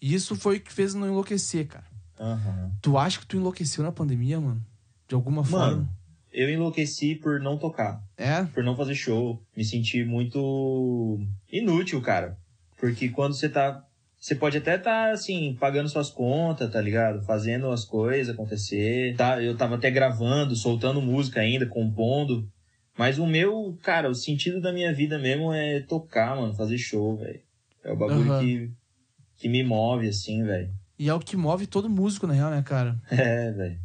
E isso foi o que fez não enlouquecer, cara. Aham. Tu acha que tu enlouqueceu na pandemia, mano? De alguma forma? Mano, eu enlouqueci por não tocar. É? por não fazer show. Me senti muito inútil, cara. Porque quando você tá. Você pode até estar, assim, pagando suas contas, tá ligado? Fazendo as coisas acontecer. Tá, eu tava até gravando, soltando música ainda, compondo. Mas o meu, cara, o sentido da minha vida mesmo é tocar, mano, fazer show, velho. É o bagulho Aham. que, que me move, assim, velho. E é o que move todo músico, na real, né, cara? <laughs> É, velho.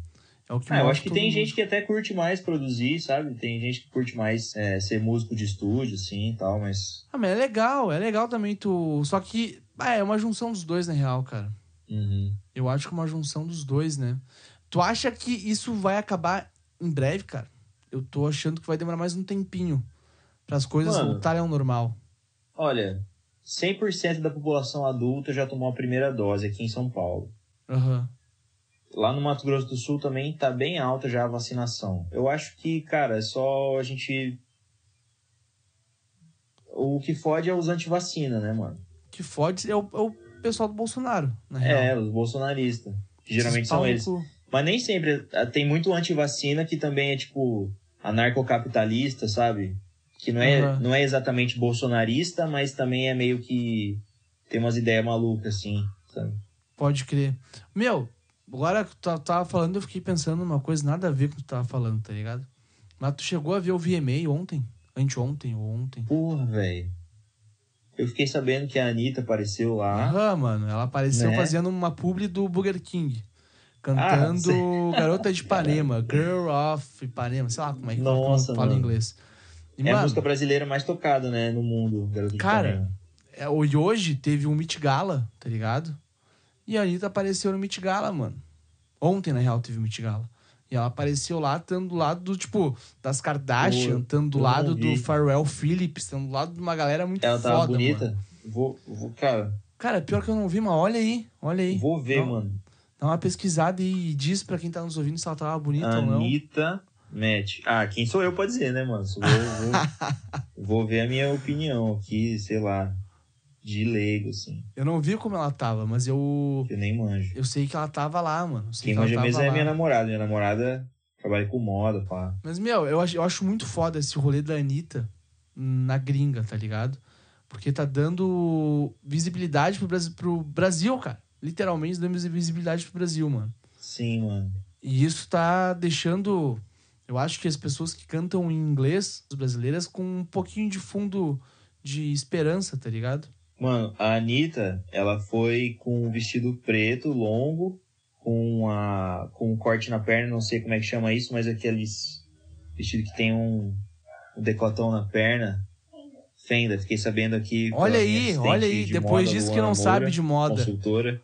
É o que Ah, eu acho que tem gente músico. que até curte mais produzir, sabe? Tem gente que curte mais é, ser músico de estúdio, assim e tal, mas. Ah, mas é legal, é legal também tu. Só que ah, é uma junção dos dois, na real, cara. Uhum. Eu acho que é uma junção dos dois, né? Tu acha que isso vai acabar em breve, cara? Eu tô achando que vai demorar mais um tempinho para as coisas Mano. voltarem ao normal. Olha, 100% da população adulta já tomou a primeira dose aqui em São Paulo. Aham. Lá no Mato Grosso do Sul também tá bem alta já a vacinação. Eu acho que, cara, é só a gente. O que fode é os antivacina, né, mano? Que fode é o, é o pessoal do Bolsonaro, na real. É, os bolsonaristas. Que geralmente são eles. Mas nem sempre. eh, Tem muito antivacina que também é tipo anarcocapitalista, sabe? Que não é, Aham. não é exatamente bolsonarista, mas também é meio que tem umas ideias malucas, assim. sabe? Pode crer. Meu, agora que tu tava falando, eu fiquei pensando numa coisa nada a ver com o que tu tava falando, tá ligado? Mas tu chegou a ver o VMA ontem? Anteontem ou ontem? Porra, velho. Eu fiquei sabendo que a Anitta apareceu lá. Aham, mano. Ela apareceu Né? fazendo uma publi do Burger King. Ah, Cantando <laughs> sei. Garota de Ipanema, Girl of Ipanema, sei lá como é que Nossa, fala em mano. inglês. E, é a música brasileira mais tocada, né, no mundo. Garota de Cara, Ipanema. é, hoje teve um Meet Gala, tá ligado? E a Anitta apareceu no Meet Gala, mano. Ontem, na real, teve o Meet Gala. E ela apareceu lá, estando do lado do, tipo, das Kardashian, estando do lado do. Pharrell Phillips, estando do lado de uma galera muito Ela tava foda, bonita. mano. Vou, vou, cara, Cara, pior que eu não vi, mas olha aí, olha aí. vou ver, Dá- mano. Dá uma pesquisada e diz pra quem tá nos ouvindo se ela tava bonita ou não. Anitta Match. Ah, quem sou eu pra dizer, né, mano? Vou, vou, <laughs> vou ver a minha opinião aqui, sei lá, de leigo, assim. Eu não vi como ela tava, mas eu. Eu nem manjo. Eu sei que ela tava lá, mano. Quem que manja mesmo é minha namorada. Minha namorada trabalha com moda, pá. Mas, meu, eu acho, eu acho muito foda esse rolê da Anitta na gringa, tá ligado? Porque tá dando visibilidade pro Brasil, pro Brasil, cara. Literalmente dando visibilidade pro Brasil, mano. Sim, mano. E isso tá deixando. Eu acho que as pessoas que cantam em inglês, as brasileiras, com um pouquinho de fundo de esperança, tá ligado? Mano, a Anitta, ela foi com um vestido preto, longo, com, a, com um corte na perna, não sei como é que chama isso, mas aqueles vestido que tem um, um decotão na perna. Fenda, fiquei sabendo aqui. Olha aí, olha aí. de Depois moda, diz que não Moura, sabe de moda. Consultora.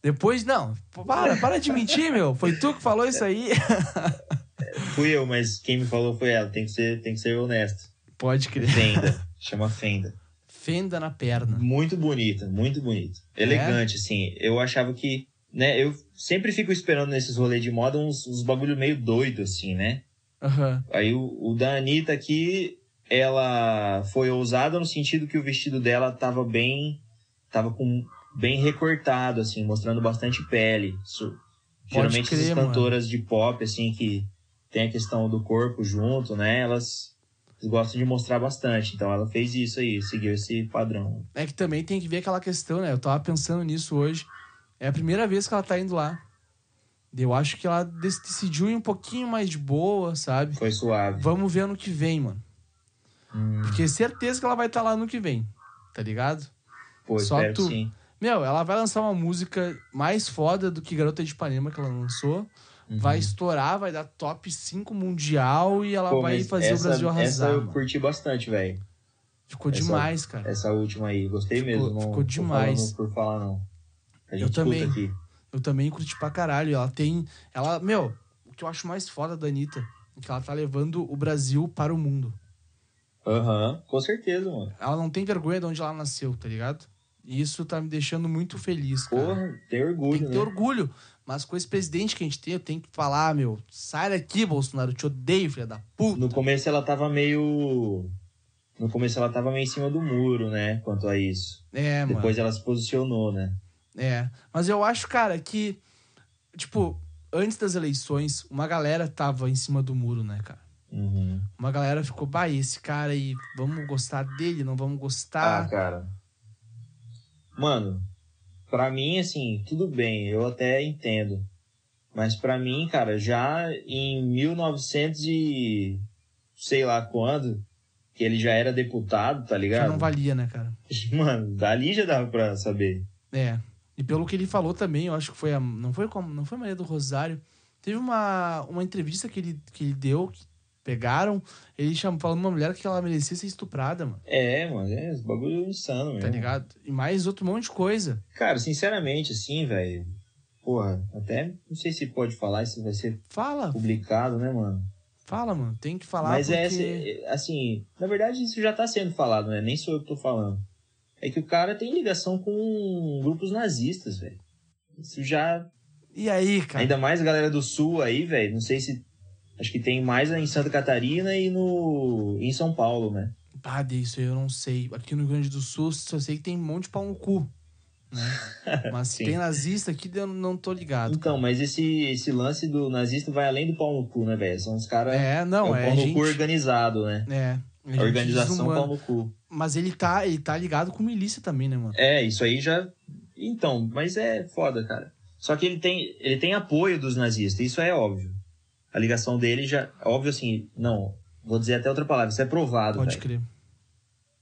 Depois, não. Para, para de mentir, meu. Foi tu que falou isso aí. <laughs> Fui eu, mas quem me falou foi ela. Tem que ser, tem que ser honesto. Pode crer. Fenda. <laughs> chama Fenda. Fenda na perna. Muito bonita, muito bonita. É? Elegante, assim. Eu achava que, né, eu sempre fico esperando nesses rolês de moda uns, uns bagulho meio doido, assim, né? Aham. Aí o, o da Anitta aqui, ela foi ousada no sentido que o vestido dela tava bem, tava com, bem recortado, assim, mostrando bastante pele. Isso- geralmente crer, essas mano. cantoras de pop, assim, que tem a questão do corpo junto, né, elas gostam de mostrar bastante. Então ela fez isso aí, seguiu esse padrão. É que também tem que ver aquela questão, né? Eu tava pensando nisso hoje. É a primeira vez que ela tá indo lá. Eu acho que ela dec- decidiu ir um pouquinho mais de boa, sabe? Foi suave. Vamos ver ano que vem, mano. Hum, Porque certeza que ela vai estar lá ano que vem. Tá ligado? pô, Só espero tu- sim. Meu, ela vai lançar uma música mais foda do que Garota de Ipanema que ela lançou. Uhum. Vai estourar, vai dar top 5 mundial e ela Pô, vai fazer essa, o Brasil arrasar. Essa eu mano. curti bastante, velho. Ficou essa- demais, cara. Essa última aí. Gostei Ficou- mesmo. Não ficou demais. por falar, não. A Eu gente escuta também. aqui. Eu também curti pra caralho. Ela tem. Ela, meu, o que eu acho mais foda da Anitta é que ela tá levando o Brasil para o mundo. Aham, com certeza, mano. Ela não tem vergonha de onde ela nasceu, tá ligado? E isso tá me deixando muito feliz, cara. Porra, tem orgulho, tem que ter né? orgulho. Mas com esse presidente que a gente tem, eu tenho que falar, meu, sai daqui, Bolsonaro, eu te odeio, filha da puta. No começo ela tava meio. No começo ela tava meio em cima do muro, né? Quanto a isso. É, mano. Depois ela se posicionou, né? É. Mas eu acho, cara, que, tipo, antes das eleições, uma galera tava em cima do muro, né, cara? Uhum. Uma galera ficou, bah, esse cara aí, vamos gostar dele, não vamos Ah, gostar. cara. Mano, pra mim, assim, tudo bem, eu até entendo. Mas pra mim, cara, já em 1900 e sei lá quando, que ele já era deputado, tá ligado? não valia, né, cara? <laughs> Mano, dali já dava pra saber. É. E pelo que ele falou também, eu acho que foi a. Não foi como. Não foi a Maria do Rosário. Teve uma, uma entrevista que ele, que ele deu, que pegaram, ele chamou, falando uma mulher que ela merecia ser estuprada, mano. É, mano, é esse bagulho insano mesmo. Tá ligado? E mais outro monte de coisa. Cara, sinceramente, assim, velho. Porra, até não sei se pode falar, se vai ser Fala, publicado, né, mano? fala, mano. Tem que falar Mas porque... é assim, na verdade isso já tá sendo falado, né? Nem sou eu que tô falando. É que o cara tem ligação com grupos nazistas, velho. Isso já. E aí, cara? Ainda mais a galera do sul aí, velho. Não sei se. Acho que tem mais em Santa Catarina e no. em São Paulo, né? Ah, disso eu não sei. Aqui no Rio Grande do Sul, só sei que tem um monte de pau no cu. Né? <laughs> Mas Sim. tem nazista aqui, eu não tô ligado. Então, mas esse, esse lance do nazista vai além do pau no cu, né, velho? São os caras. É, não, o é, pau no gente... cu organizado, né? É. é A organização desumana. pau no cu. Mas ele tá, ele tá ligado com milícia também, né, mano? É, isso aí já. Então, mas é foda, cara. Só que ele tem, ele tem apoio dos nazistas, isso é óbvio. A ligação dele já. Óbvio assim, não. Vou dizer até outra palavra, isso é provado. Pode crer.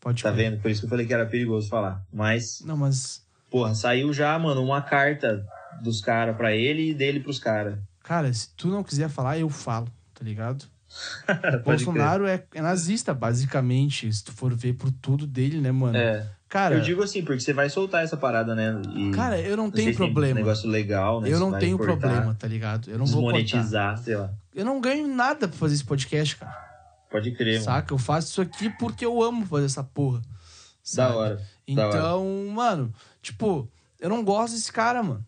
Pode Tá crer. vendo? Por isso que eu falei que era perigoso falar. Mas, Não, mas, porra, saiu já, mano, uma carta dos caras pra ele e dele pros caras. cara, se tu não quiser falar, eu falo, tá ligado? <laughs> Bolsonaro é, é nazista, basicamente, se tu for ver por tudo dele, né, mano? É. Cara, Eu digo assim, porque você vai soltar essa parada, né? E cara, eu não tenho se tem problema. negócio legal, né? eu não vai tenho cortar, problema, tá ligado? Eu não vou cortar. Desmonetizar, sei lá. Eu não ganho nada pra fazer esse podcast, cara. Pode crer, mano. Saca? Eu faço isso aqui porque eu amo fazer essa porra. Da sabe? hora. da hora. Então, mano, tipo, eu não gosto desse cara, mano.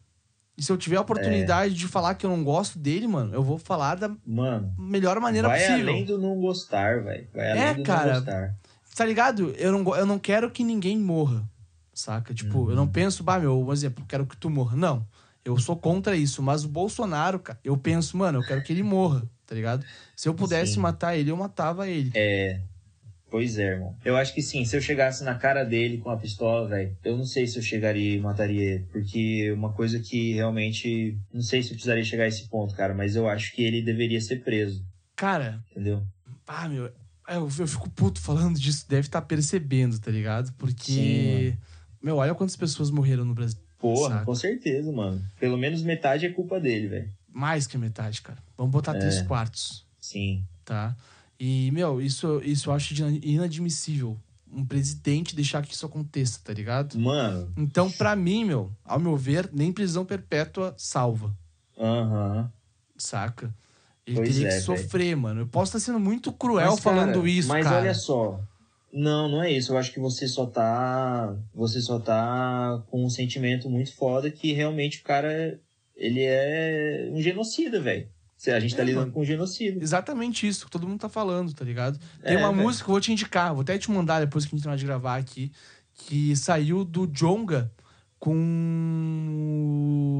E se eu tiver a É. oportunidade de falar que eu não gosto dele, mano, eu vou falar da Mano, melhor maneira vai possível. além do não gostar, velho. Vai além É, do cara. não gostar. Tá ligado? Eu não, eu não quero que ninguém morra. Saca? Tipo, Uhum. eu não penso, bah, meu, um exemplo, eu quero que tu morra. Não. Eu sou contra isso. Mas o Bolsonaro, cara, eu penso, mano, eu quero que ele morra, tá ligado? Se eu pudesse Sim. matar ele, eu matava ele. É. Pois é, irmão. Eu acho que sim, se eu chegasse na cara dele com a pistola, velho, eu não sei se eu chegaria e mataria ele. Porque uma coisa que realmente. Não sei se eu precisaria chegar a esse ponto, cara, mas eu acho que ele deveria ser preso, Cara, entendeu? ah, meu, eu, eu fico puto falando disso, deve estar percebendo, tá ligado? Porque, meu, olha quantas pessoas morreram no Brasil. Porra, Saca. com certeza, mano. Pelo menos metade é culpa dele, velho. Mais que metade, cara. Vamos botar É. três quartos, Sim. tá? E, meu, isso, isso eu acho inadmissível. Um presidente deixar que isso aconteça, tá ligado? Mano, Então, pra mim, meu, ao meu ver, nem prisão perpétua salva, aham. saca? Ele Pois teria é, que velho. sofrer, mano. Eu posso estar sendo muito cruel Mas, falando cara, isso, Mas cara. olha só. Não, não é isso. Eu acho que você só tá. Você só tá com um sentimento muito foda que realmente o cara. Ele é um genocida, velho. A gente tá É, lidando mano. com um genocida. Exatamente isso que todo mundo tá falando, tá ligado? Tem É, uma velho. música que eu vou te indicar, vou até te mandar depois que a gente terminar de gravar aqui, que saiu do Jonga com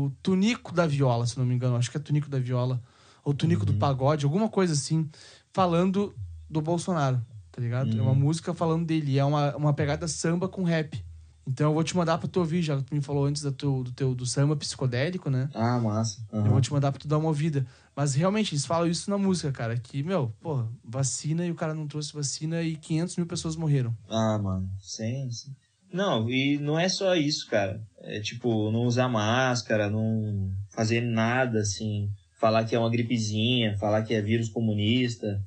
o Tunico da Viola, se não me engano. Acho que é Tunico da Viola. Ou Tunico do Uhum. Pagode, alguma coisa assim, falando do Bolsonaro, tá ligado? É uma Uhum. música falando dele. É uma, uma pegada samba com rap. Então eu vou te mandar pra tu ouvir, já que tu me falou antes do teu, do teu do samba psicodélico, né? Ah, massa. Aham. Eu vou te mandar pra tu dar uma ouvida. Mas realmente, eles falam isso na música, cara. Que, meu, porra, vacina e o cara não trouxe vacina e 500 mil pessoas morreram. Ah, mano. Sim, sim. Não, e não é só isso, cara. É tipo, não usar máscara, não fazer nada assim. Falar que é uma gripezinha, falar que é vírus comunista.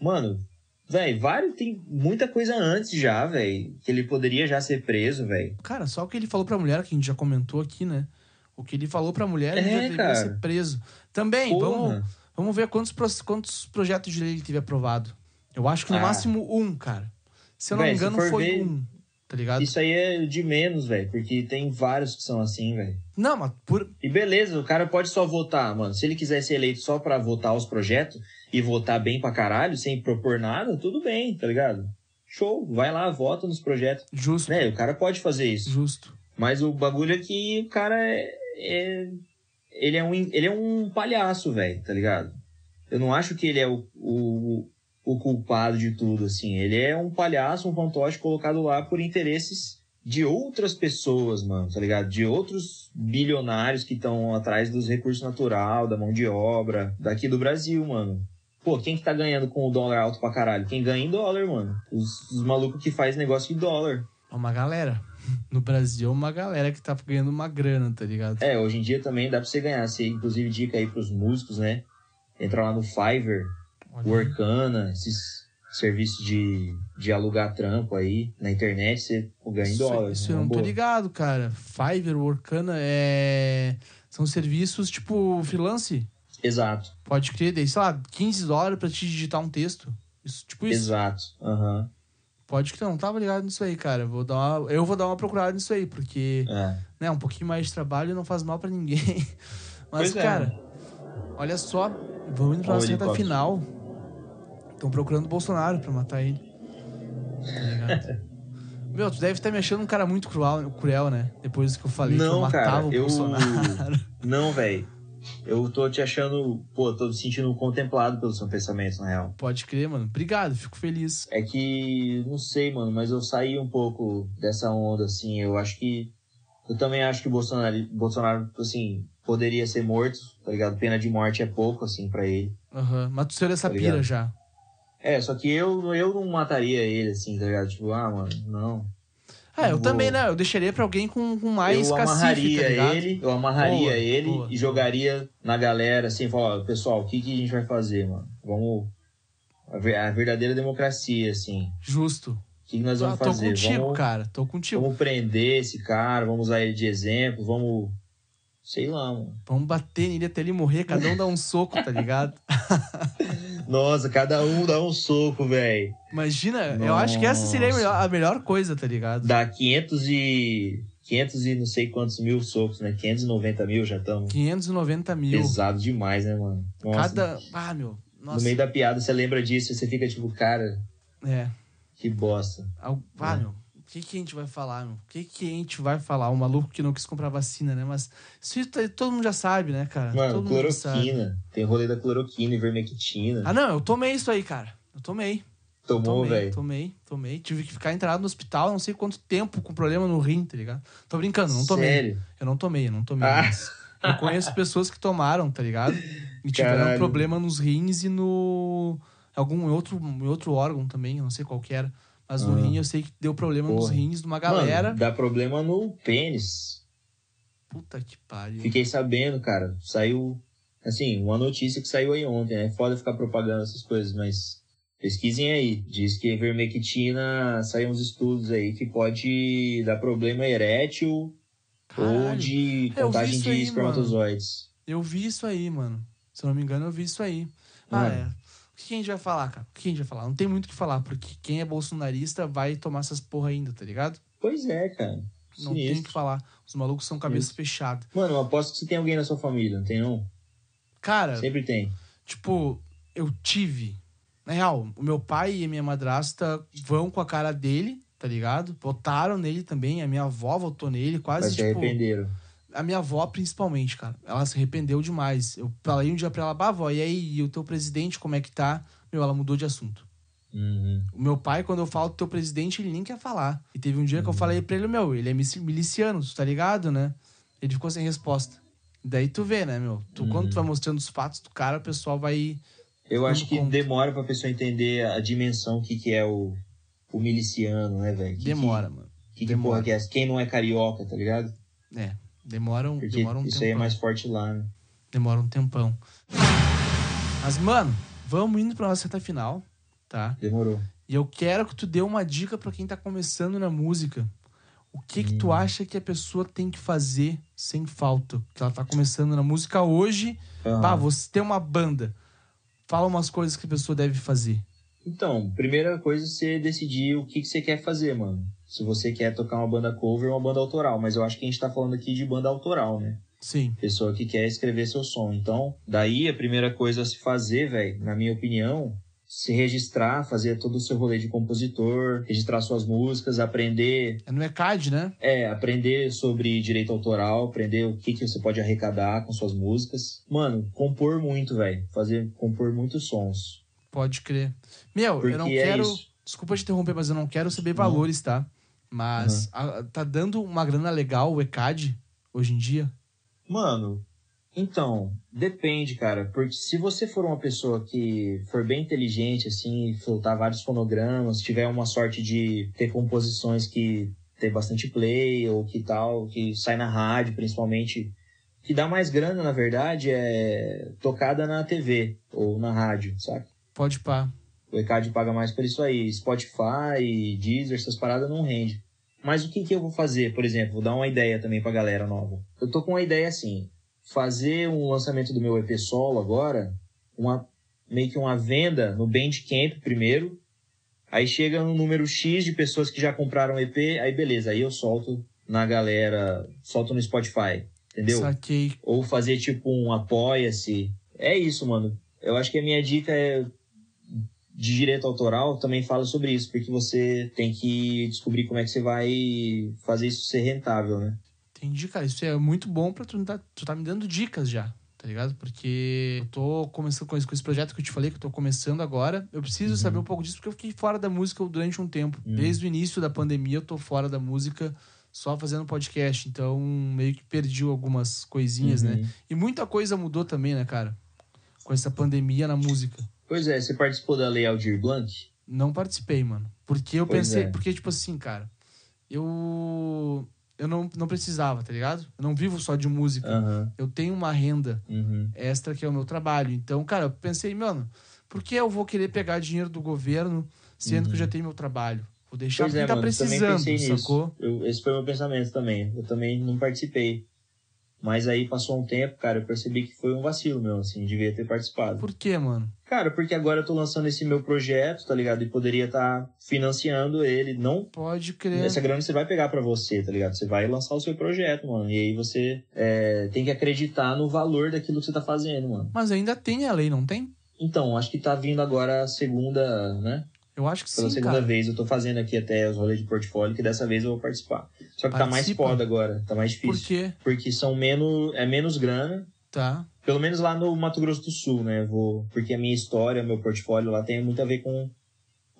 Mano, velho, vários. Tem muita coisa antes já, velho. Que ele poderia já ser preso, velho. Cara, só o que ele falou pra mulher, que a gente já comentou aqui, né? O que ele falou pra mulher, ele É, já deveria cara. ser preso. Também, vamos, Porra. vamos ver quantos, quantos projetos de lei ele teve aprovado. Eu acho que no Ah. máximo um, cara. Se eu não Véi, me engano, foi ver- um. Tá ligado? Isso aí é de menos, velho. Porque tem vários que são assim, velho. Não, mas por. E beleza, o cara pode só votar, mano. Se ele quiser ser eleito só pra votar os projetos e votar bem pra caralho, sem propor nada, tudo bem, tá ligado? Show, vai lá, vota nos projetos. Justo. Velho, o cara pode fazer isso. Justo. Mas o bagulho é que o cara é. é- ele, é um, ele é um palhaço, velho, tá ligado? Eu não acho que ele é o, o, o culpado de tudo, assim. Ele é um palhaço, um fantoche colocado lá por interesses de outras pessoas, mano, tá ligado? De outros bilionários que estão atrás dos recursos naturais, da mão de obra, daqui do Brasil, mano. Pô, quem que tá ganhando com o dólar alto pra caralho? Quem ganha em dólar, mano. Os, os malucos que faz negócio de dólar. É Uma galera. <laughs> No Brasil, uma galera que tá ganhando uma grana, tá ligado? É, hoje em dia também dá pra você ganhar. Você, inclusive, dica aí pros músicos, né? Entrar lá no Fiverr. Workana, esses serviços de, de alugar trampo aí na internet, você ganha em dólar. isso é eu não tô boa. ligado, cara. Fiverr, Workana, é... São serviços tipo freelance. Exato, Pode crer, daí, sei lá, 15 dólares pra te digitar um texto. Isso, tipo isso. exato. Aham. Pode crer, não tava ligado nisso aí, cara. Vou dar uma... Eu vou dar uma procurada nisso aí, porque, É. né, um pouquinho mais de trabalho não faz mal pra ninguém. <laughs> Mas, Pois é. cara, olha só, vamos indo pra nossa reta final. Estão procurando o Bolsonaro pra matar ele. Tá? <laughs> Meu, tu deve estar me achando um cara muito cruel, cruel né? Depois que eu falei que eu Não, matava cara, o eu. Bolsonaro. <laughs> Não, velho. Eu tô te achando. Pô, tô me sentindo contemplado pelo seu pensamento, na real. Pode crer, mano. Obrigado, fico feliz. É que, não sei, mano, mas eu saí um pouco dessa onda, assim. Eu acho que Eu também acho que o Bolsonaro, Bolsonaro, assim, poderia ser morto, tá ligado? Pena de morte é pouco, assim, pra ele. Aham. Mas tu seria essa Tá pira já. É, só que eu, eu não mataria ele, assim, tá ligado? Tipo, ah, mano, não. É, eu Vou- também, né? Eu deixaria pra alguém com, com mais eu cacife, amarraria tá ele, eu amarraria Boa, ele boa, e jogaria na galera, assim, falar, ó, pessoal, o que, que a gente vai fazer, mano? Vamos. A ver- a verdadeira democracia, assim. Justo. O que, que nós Ah, vamos tô fazer? contigo, vamos, cara. Tô contigo. vamos prender esse cara, vamos usar ele de exemplo, vamos. Sei lá, mano. Vamos bater nele até ele morrer, cada um dá um soco, tá ligado? <laughs> Nossa, cada um dá um soco, velho. Imagina, eu acho que essa seria a Nossa. melhor, a melhor coisa, tá ligado? Dá 500 e. 500 e não sei quantos mil socos, né? 590 mil já estamos. 590 mil. Pesado demais, né, mano? Nossa. Cada. Ah, meu. Nossa. No meio da piada, você lembra disso e você fica tipo, cara, É. que bosta. Ah, meu. O que, que a gente vai falar, meu? O que, que a gente vai falar? O maluco que não quis comprar vacina, né? Mas isso tá- todo mundo já sabe, né, cara? Mano, todo cloroquina. Tem rolê da cloroquina e vermectina. Ah, não, eu tomei isso aí, cara. Eu tomei. Tomou, velho. tomei, tomei. Tive que ficar internado no hospital não sei quanto tempo com problema no rim, tá ligado? Tô brincando, não tomei. Sério? Eu não tomei, eu não tomei. Ah. mas Eu conheço pessoas que tomaram, tá ligado? E tiveram Caralho. problema nos rins e no. Algum outro, outro órgão também, eu não sei qual que era. Mas no Ah. rim eu sei que deu problema nos Porra. rins de uma galera. Mano, dá problema no pênis. Puta que pariu. Fiquei sabendo, cara. Saiu, assim, uma notícia que saiu aí ontem, né? Foda ficar propagando essas coisas, mas pesquisem aí. Diz que vermectina, saiu uns estudos aí que pode dar problema erétil ou Caralho. de É, eu vi contagem de aí, espermatozoides. Eu vi isso aí, mano. Se eu não me engano, eu vi isso aí. Ah, Mano. é. O que a gente vai falar, cara? O que a gente vai falar? Não tem muito o que falar, porque quem é bolsonarista vai tomar essas porra ainda, tá ligado? Pois é, cara. Não tem o Sinistro. que falar. Os malucos são cabeça fechada. Mano, eu aposto que você tem alguém na sua família, não tem não? Cara, Sempre tem. tipo, eu tive. Na real, o meu pai e a minha madrasta vão com a cara dele, tá ligado? Votaram nele também. A minha avó votou nele, Mas quase se tipo. arrependeram. A minha avó, principalmente, cara. Ela se arrependeu demais. Eu falei um dia pra ela, bah, avó, e aí, e o teu presidente, como é que tá? Meu, ela mudou de assunto. Uhum. O meu pai, quando eu falo do teu presidente, ele nem quer falar. E teve um dia que eu falei pra ele, meu, ele é milici- miliciano, tu tá ligado, né? Ele ficou sem resposta. Daí tu vê, né, meu? Tu, Quando tu vai mostrando os fatos do cara, o pessoal vai. Eu acho que conta. demora pra pessoa entender a dimensão que, que é o, o miliciano, né, velho? Que- Demora, mano. Que, que, demora. porra que é? Quem não é carioca, tá ligado? É. Demora um, Porque demora um isso tempão. aí é mais forte lá, né? Demora um tempão. Mas, mano, vamos indo pra nossa reta final, tá? Demorou. E eu quero que tu dê uma dica pra quem tá começando na música. O que que tu acha que a pessoa tem que fazer sem falta? Que ela tá começando na música hoje. Aham. Pá, você tem uma banda. Fala umas coisas que a pessoa deve fazer. Então, primeira coisa é você decidir o que, que você quer fazer, mano. Se você quer tocar uma banda cover ou uma banda autoral. Mas eu acho que a gente tá falando aqui de banda autoral, né? Sim. Pessoa que quer escrever seu som. Então, daí a primeira coisa a se fazer, velho, na minha opinião, se registrar, fazer todo o seu rolê de compositor, registrar suas músicas, aprender É no ECAD, né? É, aprender sobre direito autoral, aprender o que, que você pode arrecadar com suas músicas. Mano, compor muito, velho. Fazer, compor muitos sons. Pode crer. Meu, Porque eu não é quero. isso. Desculpa te interromper, mas eu não quero saber valores, tá? Mas a- tá dando uma grana legal o ECAD hoje em dia? Mano, então, depende, cara. Porque se você for uma pessoa que for bem inteligente, assim, soltar vários fonogramas, tiver uma sorte de ter composições que tem bastante play ou que tal, que sai na rádio, principalmente. O que dá mais grana, na verdade, é tocada na TV ou na rádio, sabe? Pode pá. O ECAD paga mais por isso aí. Spotify, Deezer, essas paradas não rende. Mas o que, que eu vou fazer, por exemplo? Vou dar uma ideia também pra galera nova. Eu tô com uma ideia assim. Fazer um lançamento do meu EP solo agora, uma, meio que uma venda no Bandcamp primeiro. Aí chega no número X de pessoas que já compraram EP, aí beleza, aí eu solto na galera, solto no Spotify, entendeu? Saquei. ou fazer tipo um apoia-se. É isso, mano. Eu acho que a minha dica é de direito autoral também fala sobre isso, porque você tem que descobrir como é que você vai fazer isso ser rentável, né? Entendi, cara. Isso é muito bom pra tu, tá, tu tá me dando dicas já, tá ligado? Porque eu tô começando com esse, com esse projeto que eu te falei, que eu tô começando agora. Eu preciso Uhum. saber um pouco disso, porque eu fiquei fora da música durante um tempo. Uhum. Desde o início da pandemia, eu tô fora da música só fazendo podcast, então meio que perdi algumas coisinhas, né? Uhum. E muita coisa mudou também, né, cara? Com essa pandemia na música. Pois é, você participou da Lei Aldir Blanc? Não participei, mano. Porque eu Pois pensei. é. Porque, tipo assim, cara, eu. Eu não, não precisava, tá ligado? Eu não vivo só de música. Aham. Eu tenho uma renda Uhum. extra que é o meu trabalho. Então, cara, eu pensei, mano, por que eu vou querer pegar dinheiro do governo sendo que eu já tenho meu trabalho? Vou deixar Uhum. Pois quem é, tá mano, precisando, sacou? nisso. Eu- esse foi o meu pensamento também. Eu também não participei. Mas aí passou um tempo, cara, eu percebi que foi um vacilo meu, assim, devia ter participado. Por quê, mano? Cara, porque agora eu tô lançando esse meu projeto, tá ligado? E poderia estar financiando ele. Não. Pode crer. Essa grana você vai pegar pra você, tá ligado? Você vai lançar o seu projeto, mano. E aí você é, tem que acreditar no valor daquilo que você tá fazendo, mano. Mas ainda tem a lei, não tem? Então, acho que tá vindo agora a segunda, né? Eu acho que Pela sim, segunda cara. vez. Eu tô fazendo aqui até os rolês de portfólio, que dessa vez eu vou participar. Só que tá mais Participa? foda agora, tá mais Por difícil. quê? Porque são menos. É menos grana. Tá. Pelo menos lá no Mato Grosso do Sul, né? Vou, porque a minha história, meu portfólio lá tem muito a ver com.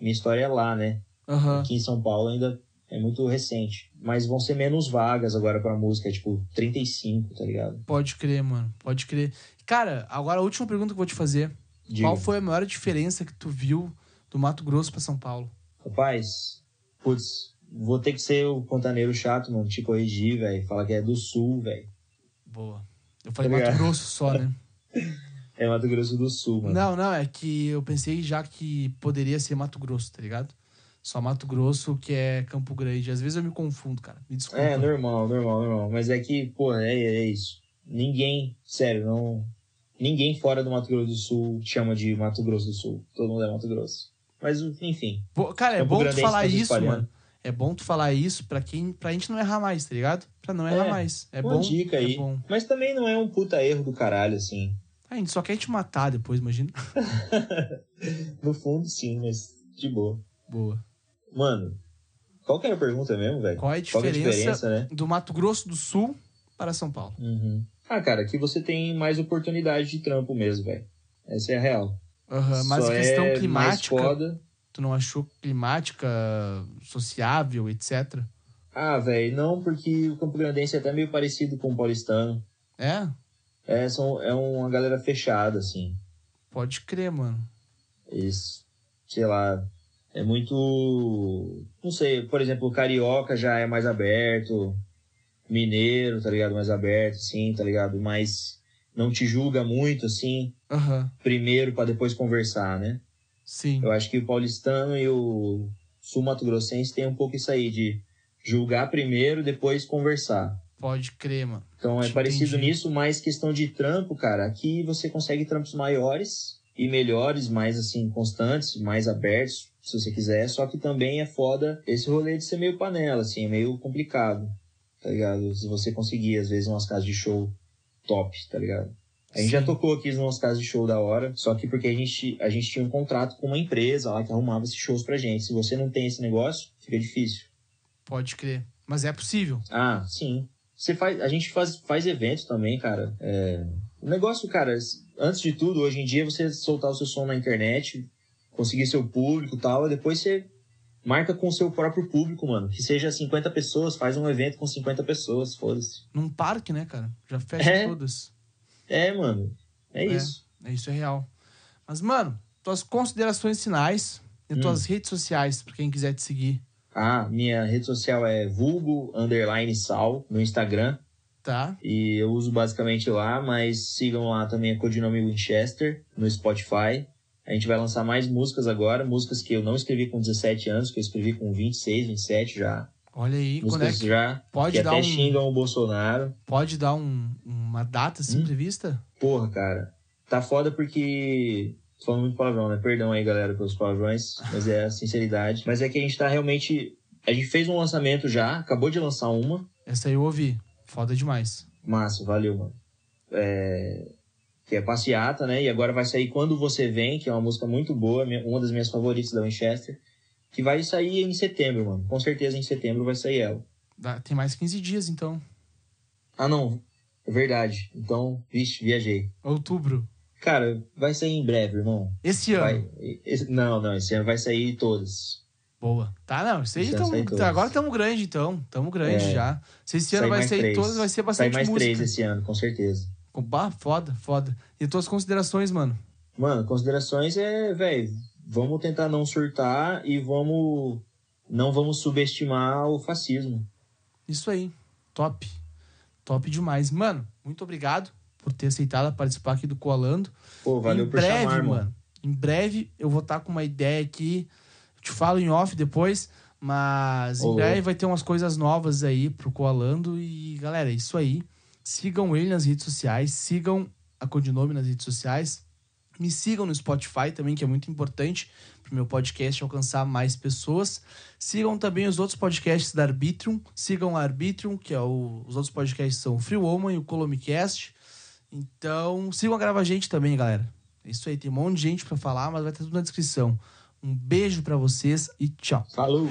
Minha história é lá, né? Aham. Aqui em São Paulo ainda é muito recente. Mas vão ser menos vagas agora pra música, é tipo 35, tá ligado? Pode crer, mano. Pode crer. Cara, agora a última pergunta que eu vou te fazer. Diga. Qual foi a maior diferença que tu viu do Mato Grosso pra São Paulo? Rapaz, putz, vou ter que ser o pontaneiro chato, mano. Te corrigir, velho. Falar que é do sul, velho. Boa. Eu falei Tá Mato ligado? Grosso só, né? <laughs> É Mato Grosso do Sul, mano. Não, não, é que eu pensei já que poderia ser Mato Grosso, tá ligado? Só Mato Grosso que é Campo Grande. Às vezes eu me confundo, cara. Me desculpa. É, normal, normal, normal. Mas é que, pô, é, é isso. Ninguém, sério, não. Ninguém fora do Mato Grosso do Sul chama de Mato Grosso do Sul. Todo mundo é Mato Grosso. Mas, enfim. Bo- Cara, é Campo bom tu falar isso, mano. É bom tu falar isso pra quem, pra gente não errar mais, tá ligado? Pra não errar É, mais. É uma bom. dica é aí. bom. Mas também não é um puta erro do caralho, assim. A gente só quer te matar depois, imagina. <laughs> No fundo, sim, mas de boa. Boa. Mano, qual que era a pergunta mesmo, velho? Qual é a que é a diferença, diferença, né? do Mato Grosso do Sul para São Paulo? Uhum. Ah, cara, aqui você tem mais oportunidade de trampo mesmo, velho. Essa é a real. Aham, mas Só questão é mais climática, tu não achou climática, sociável, etc? Ah, velho, não, porque o Campo Grandense é até meio parecido com o paulistano. É? É, são, é uma galera fechada, assim. Pode crer, mano. Eles, sei lá, é muito. Não sei, por exemplo, o carioca já é mais aberto, mineiro, tá ligado? Mais aberto, sim, tá ligado? Mas não te julga muito, assim, Aham, primeiro pra depois conversar, né? sim. Eu acho que o paulistano e o sul-mato-grossense tem um pouco isso aí, de julgar primeiro, depois conversar. Pode crer, mano. Então é Entendi. parecido nisso, mas questão de trampo, cara, aqui você consegue trampos maiores e melhores, mais assim, constantes, mais abertos, se você quiser, só que também é foda esse rolê de ser meio panela, assim, é meio complicado, tá ligado? Se você conseguir, às vezes, umas casas de show top, tá ligado? A gente Sim. já tocou aqui umas casas de show da hora, só que porque a gente, a gente tinha um contrato com uma empresa lá que arrumava esses shows pra gente. Se você não tem esse negócio, fica difícil. Pode crer. Mas é possível. Ah, sim. Você faz, a gente faz, faz eventos também, cara. É, o negócio, cara, antes de tudo, hoje em dia, você soltar o seu som na internet, conseguir seu público e tal, e depois você marca com o seu próprio público, mano. Que seja 50 pessoas, faz um evento com 50 pessoas, foda-se. Num parque, né, cara? Já fecha É. todas. É, mano. É, É. isso. É, Isso é real. Mas, mano, tuas considerações finais e Hum. tuas redes sociais, pra quem quiser te seguir, Ah, minha rede social é vulgo underline sal no Instagram. tá? E eu uso basicamente lá, mas sigam lá também a Codinome Winchester no Spotify. A gente vai lançar mais músicas agora, músicas que eu não escrevi com 17 anos, que eu escrevi com 26, 27 já. Olha aí, é músicas que já pode que dar até um, xingam o Bolsonaro. pode dar um- uma data assim Hum. prevista? Porra, cara, tá foda porque. Tô falando muito palavrão, né? Perdão aí, galera, pelos palavrões, mas é a sinceridade. Mas é que a gente tá realmente. A gente fez um lançamento já, acabou de lançar uma. Essa aí eu ouvi. Foda demais. Massa, valeu, mano. É, Que é Passeata, né? E agora vai sair Quando Você Vem, que é uma música muito boa, uma das minhas favoritas da Winchester. Que vai sair em setembro, mano. Com certeza em setembro vai sair ela. Dá- Tem mais 15 dias, então. Ah, não. É verdade. Então, vixe, viajei. Outubro. Cara, vai sair em breve, irmão. Esse ano. Vai, esse- não, não, esse ano vai sair todas. Boa. Tá, não. Isso aí tamo, sai todos. agora estamos grande, então. Tamo grande É. já. Se esse ano Sai vai mais sair três. todas, vai ser Sai bastante mais música. três esse ano, com certeza. Bah, foda, foda. E tuas considerações, mano? Mano, considerações é, velho, vamos tentar não surtar e vamos. Não vamos subestimar o fascismo. Isso aí. Top. Top demais. Mano, muito obrigado por ter aceitado participar aqui do Coalando. Pô, valeu em por breve, chamar, mano. Em breve eu vou estar com uma ideia aqui. Eu te falo em off depois. Mas em Ô, breve vai ter umas coisas novas aí pro Coalando. E, galera, é isso aí. Sigam ele nas redes sociais. Sigam a Codinome nas redes sociais. Me sigam no Spotify também, que é muito importante pro meu podcast alcançar mais pessoas. Sigam também os outros podcasts da Arbitrium. Sigam a Arbitrium, que é o... os outros podcasts são o Free Woman e o Colomicast. Então, sigam a Grava Gente também, galera. É isso aí, tem um monte de gente pra falar, mas vai ter tudo na descrição. Um beijo pra vocês e tchau. Falou!